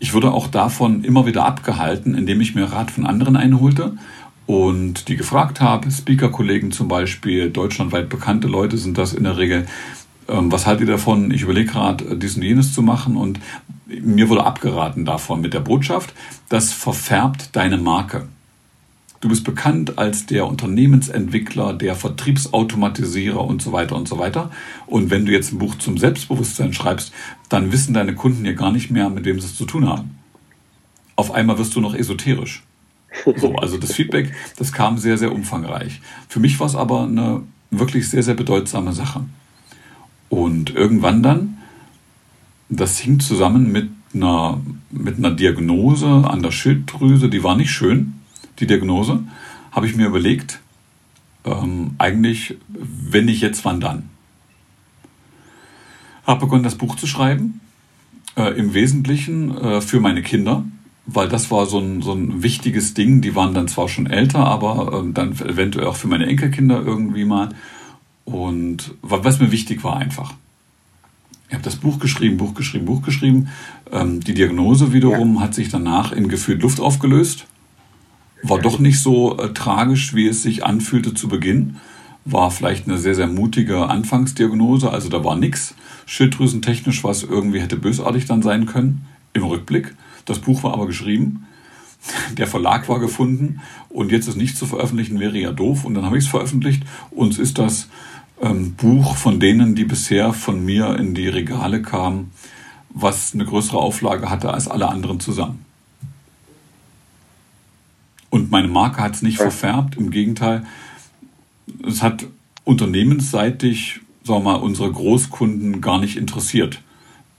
Ich wurde auch davon immer wieder abgehalten, indem ich mir Rat von anderen einholte und die gefragt habe, Speaker-Kollegen zum Beispiel, deutschlandweit bekannte Leute sind das in der Regel, was haltet ihr davon? Ich überlege gerade, äh, dies und jenes zu machen und mir wurde abgeraten davon mit der Botschaft, das verfärbt deine Marke. Du bist bekannt als der Unternehmensentwickler, der Vertriebsautomatisierer und so weiter und so weiter. Und wenn du jetzt ein Buch zum Selbstbewusstsein schreibst, dann wissen deine Kunden ja gar nicht mehr, mit wem sie es zu tun haben. Auf einmal wirst du noch esoterisch. So, also das Feedback, das kam sehr, sehr umfangreich. Für mich war es aber eine wirklich sehr, sehr bedeutsame Sache. Und irgendwann dann, das hing zusammen mit einer, mit einer Diagnose an der Schilddrüse, die war nicht schön, die Diagnose, habe ich mir überlegt, ähm, eigentlich, wenn nicht jetzt, wann dann? Habe begonnen, das Buch zu schreiben, äh, im Wesentlichen äh, für meine Kinder, weil das war so ein, so ein wichtiges Ding. Die waren dann zwar schon älter, aber äh, dann eventuell auch für meine Enkelkinder irgendwie mal. Und was mir wichtig war einfach. Ich habe das Buch geschrieben, Buch geschrieben, Buch geschrieben. Ähm, die Diagnose wiederum ja. hat sich danach in gefühlt Luft aufgelöst. War doch nicht so äh, tragisch, wie es sich anfühlte zu Beginn. War vielleicht eine sehr, sehr mutige Anfangsdiagnose. Also da war nichts schilddrüsentechnisch, was irgendwie hätte bösartig dann sein können im Rückblick. Das Buch war aber geschrieben. [LAUGHS] Der Verlag war gefunden und jetzt es nicht zu veröffentlichen wäre ja doof. Und dann habe ich es veröffentlicht. Uns ist das ähm, Buch von denen, die bisher von mir in die Regale kamen, was eine größere Auflage hatte als alle anderen zusammen. Und meine Marke hat es nicht verfärbt, im Gegenteil. Es hat unternehmensseitig, sagen wir mal, unsere Großkunden gar nicht interessiert.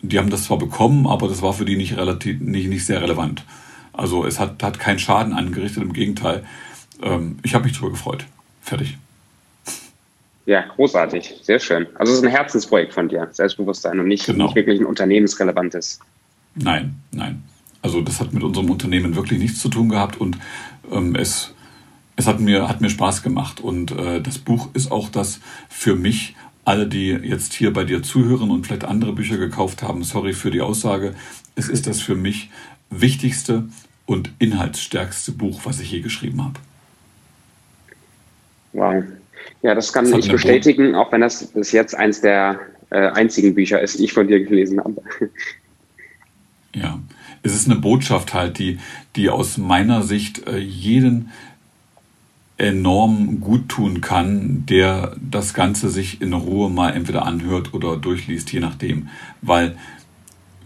Die haben das zwar bekommen, aber das war für die nicht, relativ, nicht, nicht sehr relevant. Also es hat, hat keinen Schaden angerichtet, im Gegenteil. Ähm, ich habe mich darüber gefreut. Fertig.
Ja, großartig. Sehr schön. Also es ist ein Herzensprojekt von dir, Selbstbewusstsein und nicht, genau. nicht wirklich ein unternehmensrelevantes.
Nein, nein. Also das hat mit unserem Unternehmen wirklich nichts zu tun gehabt und ähm, es, es hat, mir, hat mir Spaß gemacht. Und äh, das Buch ist auch das für mich, alle, die jetzt hier bei dir zuhören und vielleicht andere Bücher gekauft haben, sorry für die Aussage, es ist das für mich wichtigste und inhaltsstärkste Buch, was ich je geschrieben habe.
Wow. Ja, das kann ich bestätigen, auch wenn das bis jetzt eins der äh, einzigen Bücher ist, die ich von dir gelesen habe. [LAUGHS]
Ja, es ist eine Botschaft halt, die, die aus meiner Sicht äh, jeden enorm gut tun kann, der das Ganze sich in Ruhe mal entweder anhört oder durchliest, je nachdem. Weil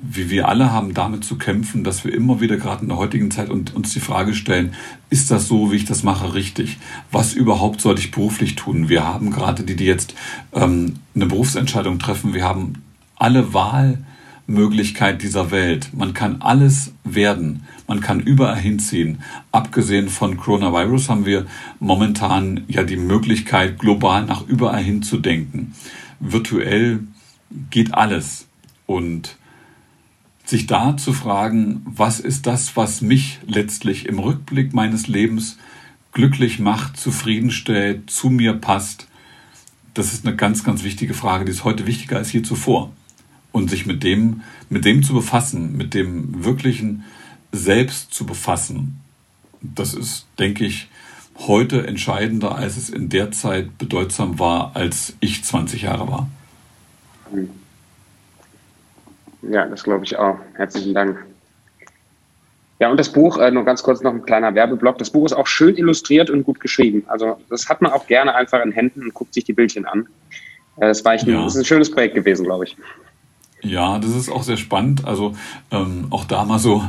wie wir alle haben damit zu kämpfen, dass wir immer wieder gerade in der heutigen Zeit uns die Frage stellen, ist das so, wie ich das mache, richtig? Was überhaupt sollte ich beruflich tun? Wir haben gerade die, die jetzt ähm, eine Berufsentscheidung treffen, wir haben alle Wahlmöglichkeit dieser Welt. Man kann alles werden. Man kann überall hinziehen. Abgesehen von Coronavirus haben wir momentan ja die Möglichkeit, global nach überall hinzudenken. Virtuell geht alles. Und sich da zu fragen, was ist das, was mich letztlich im Rückblick meines Lebens glücklich macht, zufriedenstellt, zu mir passt, das ist eine ganz, ganz wichtige Frage, die ist heute wichtiger als je zuvor. Und sich mit dem, mit dem zu befassen, mit dem wirklichen Selbst zu befassen, das ist, denke ich, heute entscheidender, als es in der Zeit bedeutsam war, als ich 20 Jahre war. Mhm.
Ja, das glaube ich auch. Herzlichen Dank. Ja, und das Buch, äh, nur ganz kurz noch ein kleiner Werbeblock. Das Buch ist auch schön illustriert und gut geschrieben. Also das hat man auch gerne einfach in Händen und guckt sich die Bildchen an. Äh, das, war echt ein, ja. das ist ein schönes Projekt gewesen, glaube ich.
Ja, das ist auch sehr spannend. Also ähm, auch da mal so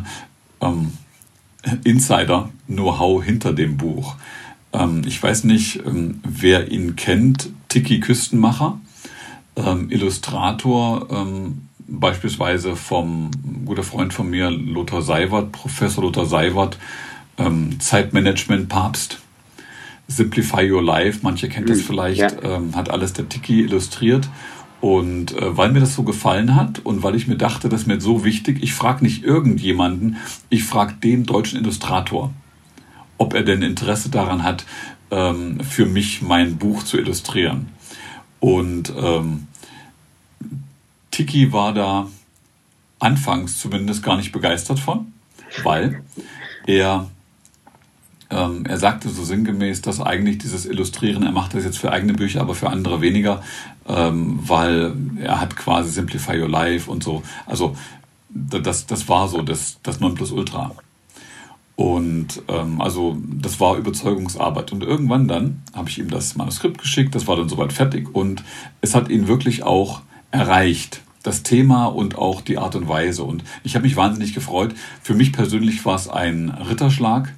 ähm, Insider-Know-how hinter dem Buch. Ähm, ich weiß nicht, ähm, wer ihn kennt. Tiki Küstenmacher, ähm, Illustrator ähm, beispielsweise vom guter Freund von mir, Lothar Seiwert, Professor Lothar Seiwert, ähm, Zeitmanagement-Papst, Simplify Your Life, manche kennt das hm, vielleicht, ja. ähm, hat alles der Tiki illustriert. Und äh, weil mir das so gefallen hat und weil ich mir dachte, das ist mir so wichtig, ich frage nicht irgendjemanden, ich frage den deutschen Illustrator, ob er denn Interesse daran hat, ähm, für mich mein Buch zu illustrieren. Und ähm, Tiki war da anfangs zumindest gar nicht begeistert von, weil er, ähm, er sagte so sinngemäß, dass eigentlich dieses Illustrieren, er macht das jetzt für eigene Bücher, aber für andere weniger, ähm, weil er hat quasi Simplify Your Life und so. Also das, das war so das, das Nonplusultra. Und ähm, also das war Überzeugungsarbeit. Und irgendwann dann habe ich ihm das Manuskript geschickt, das war dann soweit fertig und es hat ihn wirklich auch erreicht das Thema und auch die Art und Weise. Und ich habe mich wahnsinnig gefreut. Für mich persönlich war es ein Ritterschlag,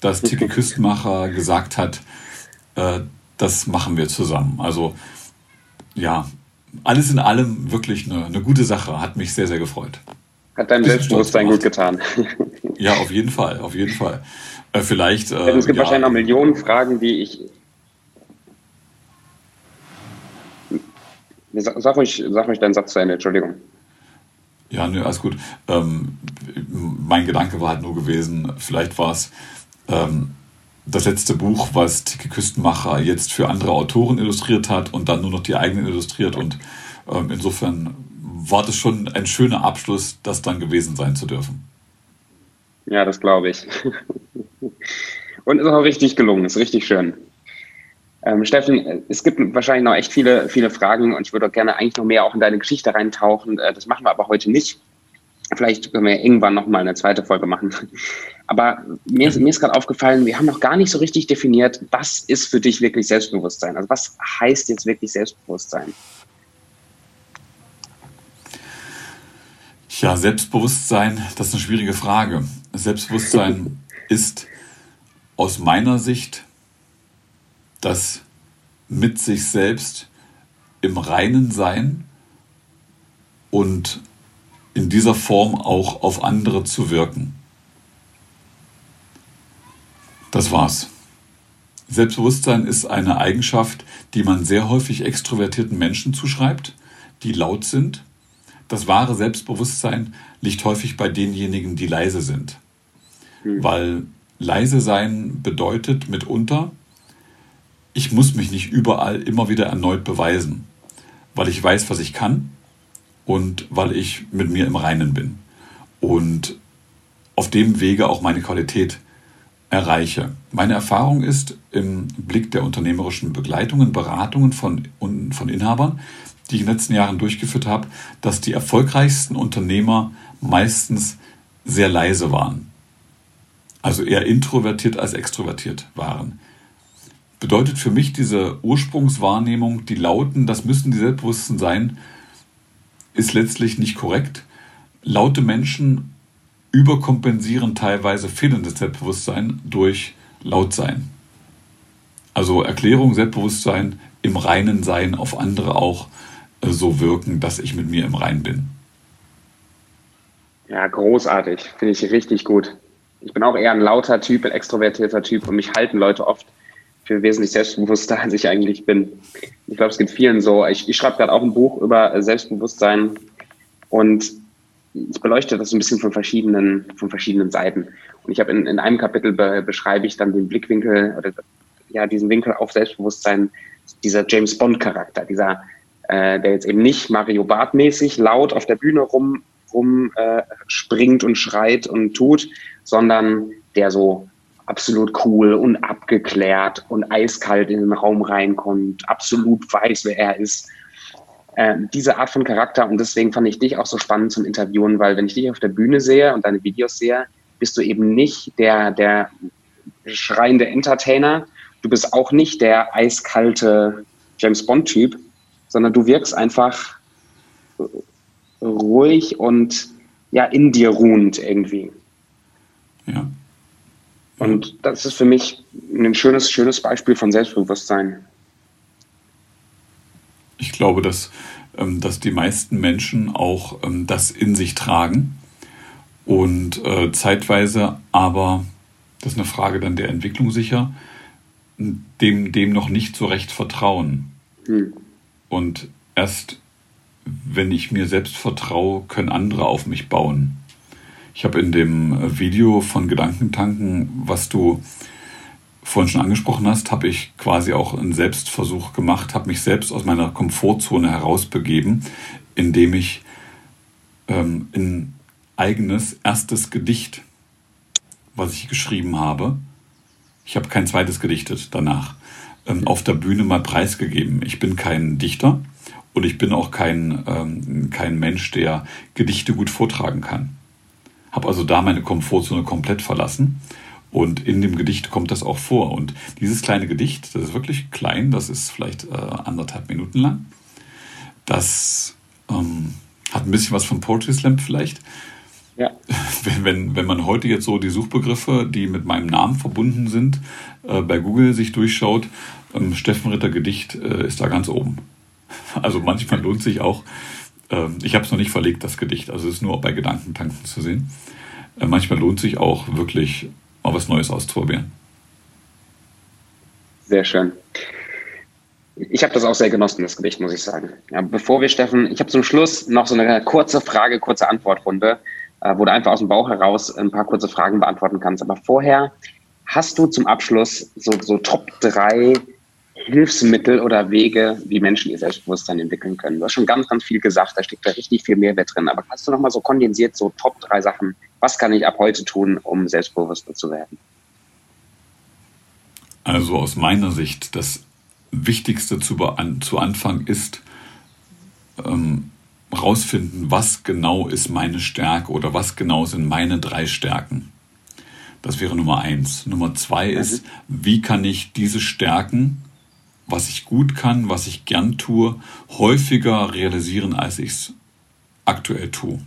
dass Tiki Küstenmacher gesagt hat, äh, das machen wir zusammen. Also ja, alles in allem wirklich eine, eine gute Sache. Hat mich sehr, sehr gefreut.
Hat dein Selbstbewusstsein gut getan.
ja, auf jeden Fall, auf jeden Fall. Äh, vielleicht.
Äh, es gibt ja, wahrscheinlich noch Millionen Fragen, die ich Sag ruhig, sag ruhig deinen Satz zu Ende, Entschuldigung.
Ja, nö, alles gut. Ähm, mein Gedanke war halt nur gewesen, vielleicht war es ähm, das letzte Buch, was Tiki Küstenmacher jetzt für andere Autoren illustriert hat und dann nur noch die eigenen illustriert. Und ähm, insofern war das schon ein schöner Abschluss, das dann gewesen sein zu dürfen.
Ja, das glaube ich. [LAUGHS] Und ist auch richtig gelungen, ist richtig schön. Ähm, Steffen, es gibt wahrscheinlich noch echt viele, viele Fragen und ich würde auch gerne eigentlich noch mehr auch in deine Geschichte reintauchen. Äh, das machen wir aber heute nicht. Vielleicht können wir irgendwann noch mal eine zweite Folge machen. [LAUGHS] Aber mir ist, mir ist gerade aufgefallen, wir haben noch gar nicht so richtig definiert, was ist für dich wirklich Selbstbewusstsein? Also was heißt jetzt wirklich Selbstbewusstsein?
Ja, Selbstbewusstsein, das ist eine schwierige Frage. Selbstbewusstsein [LAUGHS] ist aus meiner Sicht das mit sich selbst im Reinen sein und in dieser Form auch auf andere zu wirken. Das war's. Selbstbewusstsein ist eine Eigenschaft, die man sehr häufig extrovertierten Menschen zuschreibt, die laut sind. Das wahre Selbstbewusstsein liegt häufig bei denjenigen, die leise sind. Mhm. Weil leise sein bedeutet mitunter, ich muss mich nicht überall immer wieder erneut beweisen, weil ich weiß, was ich kann und weil ich mit mir im Reinen bin. Und auf dem Wege auch meine Qualität erreiche. Meine Erfahrung ist im Blick der unternehmerischen Begleitungen, Beratungen von, von Inhabern, die ich in den letzten Jahren durchgeführt habe, dass die erfolgreichsten Unternehmer meistens sehr leise waren. Also eher introvertiert als extrovertiert waren. Bedeutet für mich diese Ursprungswahrnehmung, die lauten, das müssen die Selbstbewussten sein, ist letztlich nicht korrekt. Laute Menschen überkompensieren teilweise fehlendes Selbstbewusstsein durch Lautsein. Also Erklärung, Selbstbewusstsein, im Reinen sein, auf andere auch äh, so wirken, dass ich mit mir im Rein bin.
Ja, großartig. Finde ich richtig gut. Ich bin auch eher ein lauter Typ, ein extrovertierter Typ und mich halten Leute oft für wesentlich selbstbewusster, als ich eigentlich bin. Ich glaube, es geht vielen so. Ich, ich schreibe gerade auch ein Buch über Selbstbewusstsein und ich beleuchte das ein bisschen von verschiedenen, von verschiedenen Seiten. Und ich habe in, in einem Kapitel be, beschreibe ich dann den Blickwinkel oder ja, diesen Winkel auf Selbstbewusstsein, dieser James Bond Charakter, dieser, äh, der jetzt eben nicht Mario Bart mäßig laut auf der Bühne rum, rum äh, springt und schreit und tut, sondern der so absolut cool und abgeklärt und eiskalt in den Raum reinkommt, absolut weiß, wer er ist äh, diese Art von Charakter und deswegen fand ich dich auch so spannend zum Interviewen, weil wenn ich dich auf der Bühne sehe und deine Videos sehe, bist du eben nicht der, der schreiende Entertainer, du bist auch nicht der eiskalte James Bond-Typ, sondern du wirkst einfach ruhig und ja in dir ruhend irgendwie.
Ja.
Und das ist für mich ein schönes, schönes Beispiel von Selbstbewusstsein
ich glaube, dass, ähm, dass die meisten Menschen auch ähm, das in sich tragen und äh, zeitweise aber, das ist eine Frage dann der Entwicklung sicher, dem, dem noch nicht so recht vertrauen. Hm. Und erst wenn ich mir selbst vertraue, können andere auf mich bauen. Ich habe in dem Video von Gedankentanken, was du vorhin schon angesprochen hast, habe ich quasi auch einen Selbstversuch gemacht, habe mich selbst aus meiner Komfortzone herausbegeben, indem ich ähm, ein eigenes erstes Gedicht, was ich geschrieben habe, ich habe kein zweites gedichtet danach, ähm, auf der Bühne mal preisgegeben. Ich bin kein Dichter und ich bin auch kein, ähm, kein Mensch, der Gedichte gut vortragen kann. Habe also da meine Komfortzone komplett verlassen und in dem Gedicht kommt das auch vor. Und dieses kleine Gedicht, das ist wirklich klein, das ist vielleicht äh, anderthalb Minuten lang. Das ähm, hat ein bisschen was von Poetry Slam vielleicht. Ja. [LAUGHS] Wenn, wenn, wenn man heute jetzt so die Suchbegriffe, die mit meinem Namen verbunden sind, äh, bei Google sich durchschaut, ähm, Steffen Ritter Gedicht äh, ist da ganz oben. [LAUGHS] Also manchmal lohnt sich auch, äh, ich habe es noch nicht verlegt, das Gedicht, also es ist nur bei Gedankentanken zu sehen. Äh, manchmal lohnt sich auch wirklich mal was Neues auszuprobieren.
Sehr schön. Ich habe das auch sehr genossen, das Gedicht, muss ich sagen. Ja, bevor wir, Steffen, ich habe zum Schluss noch so eine kurze Frage, kurze Antwortrunde, äh, wo du einfach aus dem Bauch heraus ein paar kurze Fragen beantworten kannst. Aber vorher hast du zum Abschluss so, so Top 3 Hilfsmittel oder Wege, wie Menschen ihr Selbstbewusstsein entwickeln können. Du hast schon ganz, ganz viel gesagt, da steckt da richtig viel Mehrwert drin. Aber kannst du nochmal so kondensiert so Top drei Sachen, was kann ich ab heute tun, um selbstbewusster zu werden?
Also aus meiner Sicht, das Wichtigste zu, zu Anfang ist, ähm, rausfinden, was genau ist meine Stärke oder was genau sind meine drei Stärken. Das wäre Nummer eins. Nummer zwei ist, wie kann ich diese Stärken was ich gut kann, was ich gern tue, häufiger realisieren, als ich es aktuell tue.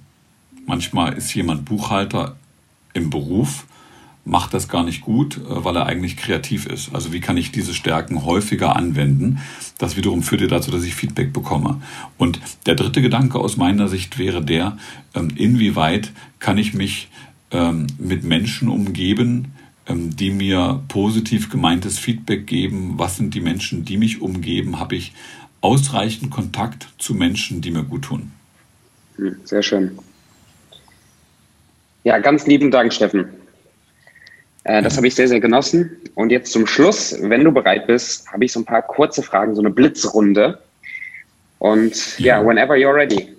Manchmal ist jemand Buchhalter im Beruf, macht das gar nicht gut, äh, weil er eigentlich kreativ ist. Also wie kann ich diese Stärken häufiger anwenden? Das wiederum führt ja dazu, dass ich Feedback bekomme. Und der dritte Gedanke aus meiner Sicht wäre der, ähm, inwieweit kann ich mich ähm, mit Menschen umgeben, die mir positiv gemeintes Feedback geben. Was sind die Menschen, die mich umgeben? Habe ich ausreichend Kontakt zu Menschen, die mir gut tun?
Hm, sehr schön. Ja, ganz lieben Dank, Steffen. Äh, das habe ich sehr, sehr genossen. Und jetzt zum Schluss, wenn du bereit bist, habe ich so ein paar kurze Fragen, so eine Blitzrunde. Und ja, yeah, whenever you're ready.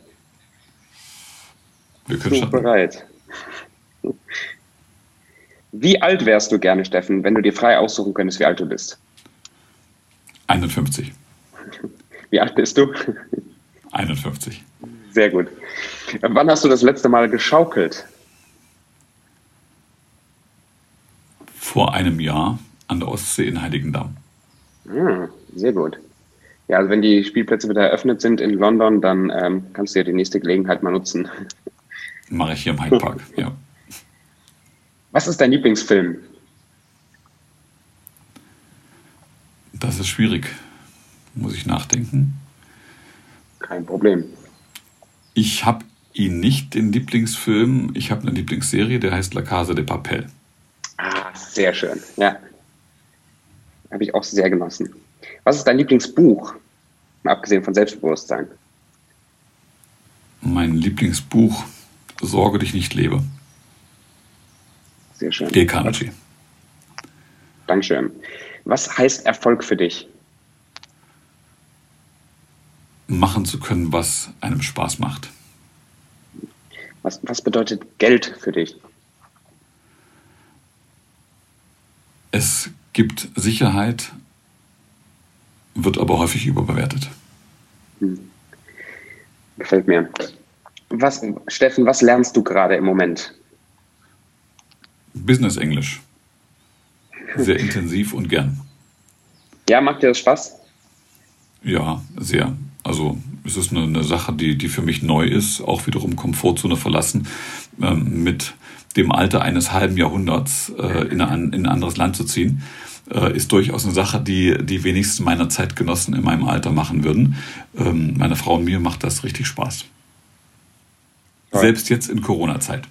Wir können
schon. bereit. Wie alt wärst du gerne, Steffen, wenn du dir frei aussuchen könntest, wie alt du bist?
51.
Wie alt bist du?
51.
Sehr gut. Wann hast du das letzte Mal geschaukelt?
Vor einem Jahr an der Ostsee in Heiligendamm.
Ah, sehr gut. Ja, also wenn die Spielplätze wieder eröffnet sind in London, dann ähm, kannst du ja die nächste Gelegenheit mal nutzen.
Mache ich hier im Hyde Park, [LAUGHS] ja.
Was ist dein Lieblingsfilm?
Das ist schwierig. Muss ich nachdenken?
Kein Problem.
Ich habe ihn nicht, den Lieblingsfilm. Ich habe eine Lieblingsserie, der heißt La Casa de Papel.
Ah, sehr schön. Ja. Habe ich auch sehr genossen. Was ist dein Lieblingsbuch? Mal abgesehen von Selbstbewusstsein.
Mein Lieblingsbuch Sorge dich nicht lebe.
Sehr schön.
Carnegie.
Dankeschön. Was heißt Erfolg für dich?
Machen zu können, was einem Spaß macht.
Was, was bedeutet Geld für dich?
Es gibt Sicherheit, wird aber häufig überbewertet. Hm.
Gefällt mir. Was, Steffen, was lernst du gerade im Moment?
Business Englisch. Sehr intensiv und gern.
Ja, macht dir das Spaß?
Ja, sehr. Also es ist eine, eine Sache, die, die für mich neu ist, auch wiederum Komfortzone verlassen, ähm, mit dem Alter eines halben Jahrhunderts äh, in, ein, in ein anderes Land zu ziehen, äh, ist durchaus eine Sache, die die wenigsten meiner Zeitgenossen in meinem Alter machen würden. Ähm, meine Frau und mir macht das richtig Spaß. Selbst jetzt in Corona-Zeit.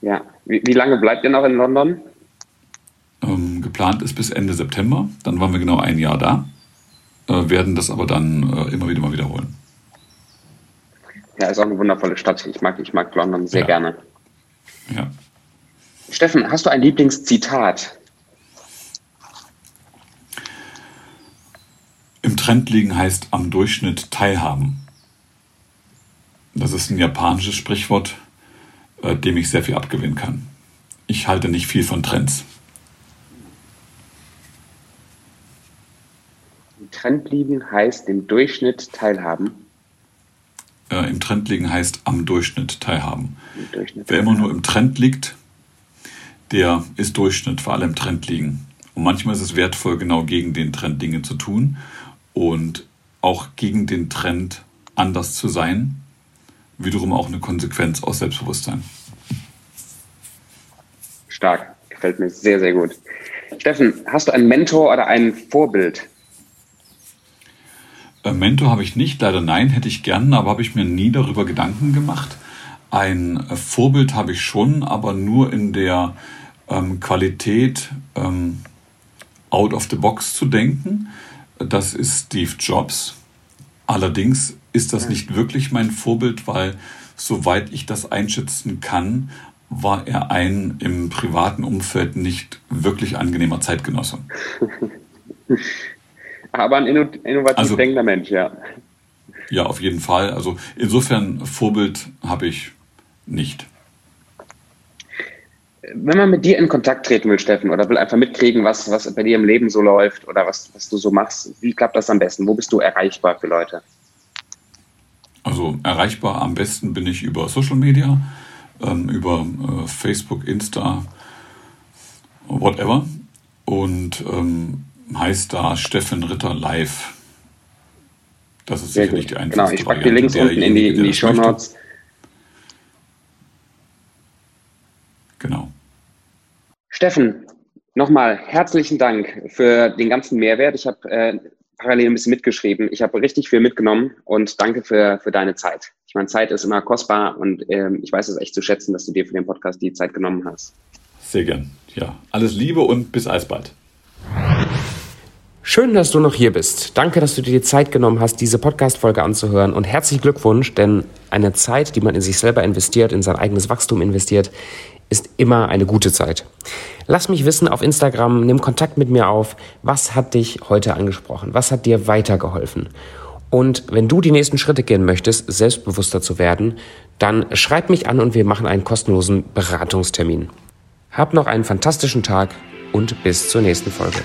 Ja. Wie, wie, lange bleibt ihr noch in London?
Ähm, geplant ist bis Ende September. Dann waren wir genau ein Jahr da. Äh, werden das aber dann äh, immer wieder mal wiederholen.
Ja, ist auch eine wundervolle Stadt. Ich mag, ich mag London sehr
ja.
gerne.
Ja.
Steffen, hast du ein Lieblingszitat?
Im Trend liegen heißt am Durchschnitt teilhaben. Das ist ein japanisches Sprichwort, äh, dem ich sehr viel abgewinnen kann. Ich halte nicht viel von Trends.
Im Trend liegen heißt im Durchschnitt teilhaben.
Äh, Im Trend liegen heißt am Durchschnitt teilhaben. Durchschnitt Wer immer nur im Trend liegt, der ist Durchschnitt, vor allem im Trend liegen. Und manchmal ist es wertvoll, genau gegen den Trend Dinge zu tun und auch gegen den Trend anders zu sein. Wiederum auch eine Konsequenz aus Selbstbewusstsein.
Stark, gefällt mir sehr, sehr gut. Steffen, hast du einen Mentor oder ein Vorbild?
Äh, Mentor habe ich nicht, leider nein, hätte ich gern, aber habe ich mir nie darüber Gedanken gemacht. Ein äh, Vorbild habe ich schon, aber nur in der ähm, Qualität, ähm, out of the box zu denken. Das ist Steve Jobs. Allerdings ist das nicht wirklich mein Vorbild, weil soweit ich das einschätzen kann, war er ein im privaten Umfeld nicht wirklich angenehmer Zeitgenosse. [LAUGHS]
Aber ein innovativ also, denkender Mensch, ja.
Ja, auf jeden Fall. Also insofern Vorbild habe ich nicht.
Wenn man mit dir in Kontakt treten will, Steffen, oder will einfach mitkriegen, was, was bei dir im Leben so läuft oder was, was du so machst, wie klappt das am besten? Wo bist du erreichbar für Leute?
Also erreichbar am besten bin ich über Social Media, ähm, über äh, Facebook, Insta, whatever. Und ähm, heißt da Steffen Ritter live. Das ist Sehr sicherlich gut. die einfachste
Genau, ich packe die Links unten in die, in die Show Notes.
Genau.
Steffen, nochmal herzlichen Dank für den ganzen Mehrwert. Ich habe äh, parallel ein bisschen mitgeschrieben. Ich habe richtig viel mitgenommen und danke für, für deine Zeit. Ich meine, Zeit ist immer kostbar und ähm, ich weiß es echt zu schätzen, dass du dir für den Podcast die Zeit genommen hast.
Sehr gern. Ja, alles Liebe und bis alsbald.
Schön, dass du noch hier bist. Danke, dass du dir die Zeit genommen hast, diese Podcast-Folge anzuhören und herzlichen Glückwunsch, denn eine Zeit, die man in sich selber investiert, in sein eigenes Wachstum investiert, ist immer eine gute Zeit. Lass mich wissen auf Instagram, nimm Kontakt mit mir auf. Was hat dich heute angesprochen? Was hat dir weitergeholfen? Und wenn du die nächsten Schritte gehen möchtest, selbstbewusster zu werden, dann schreib mich an und wir machen einen kostenlosen Beratungstermin. Hab noch einen fantastischen Tag und bis zur nächsten Folge.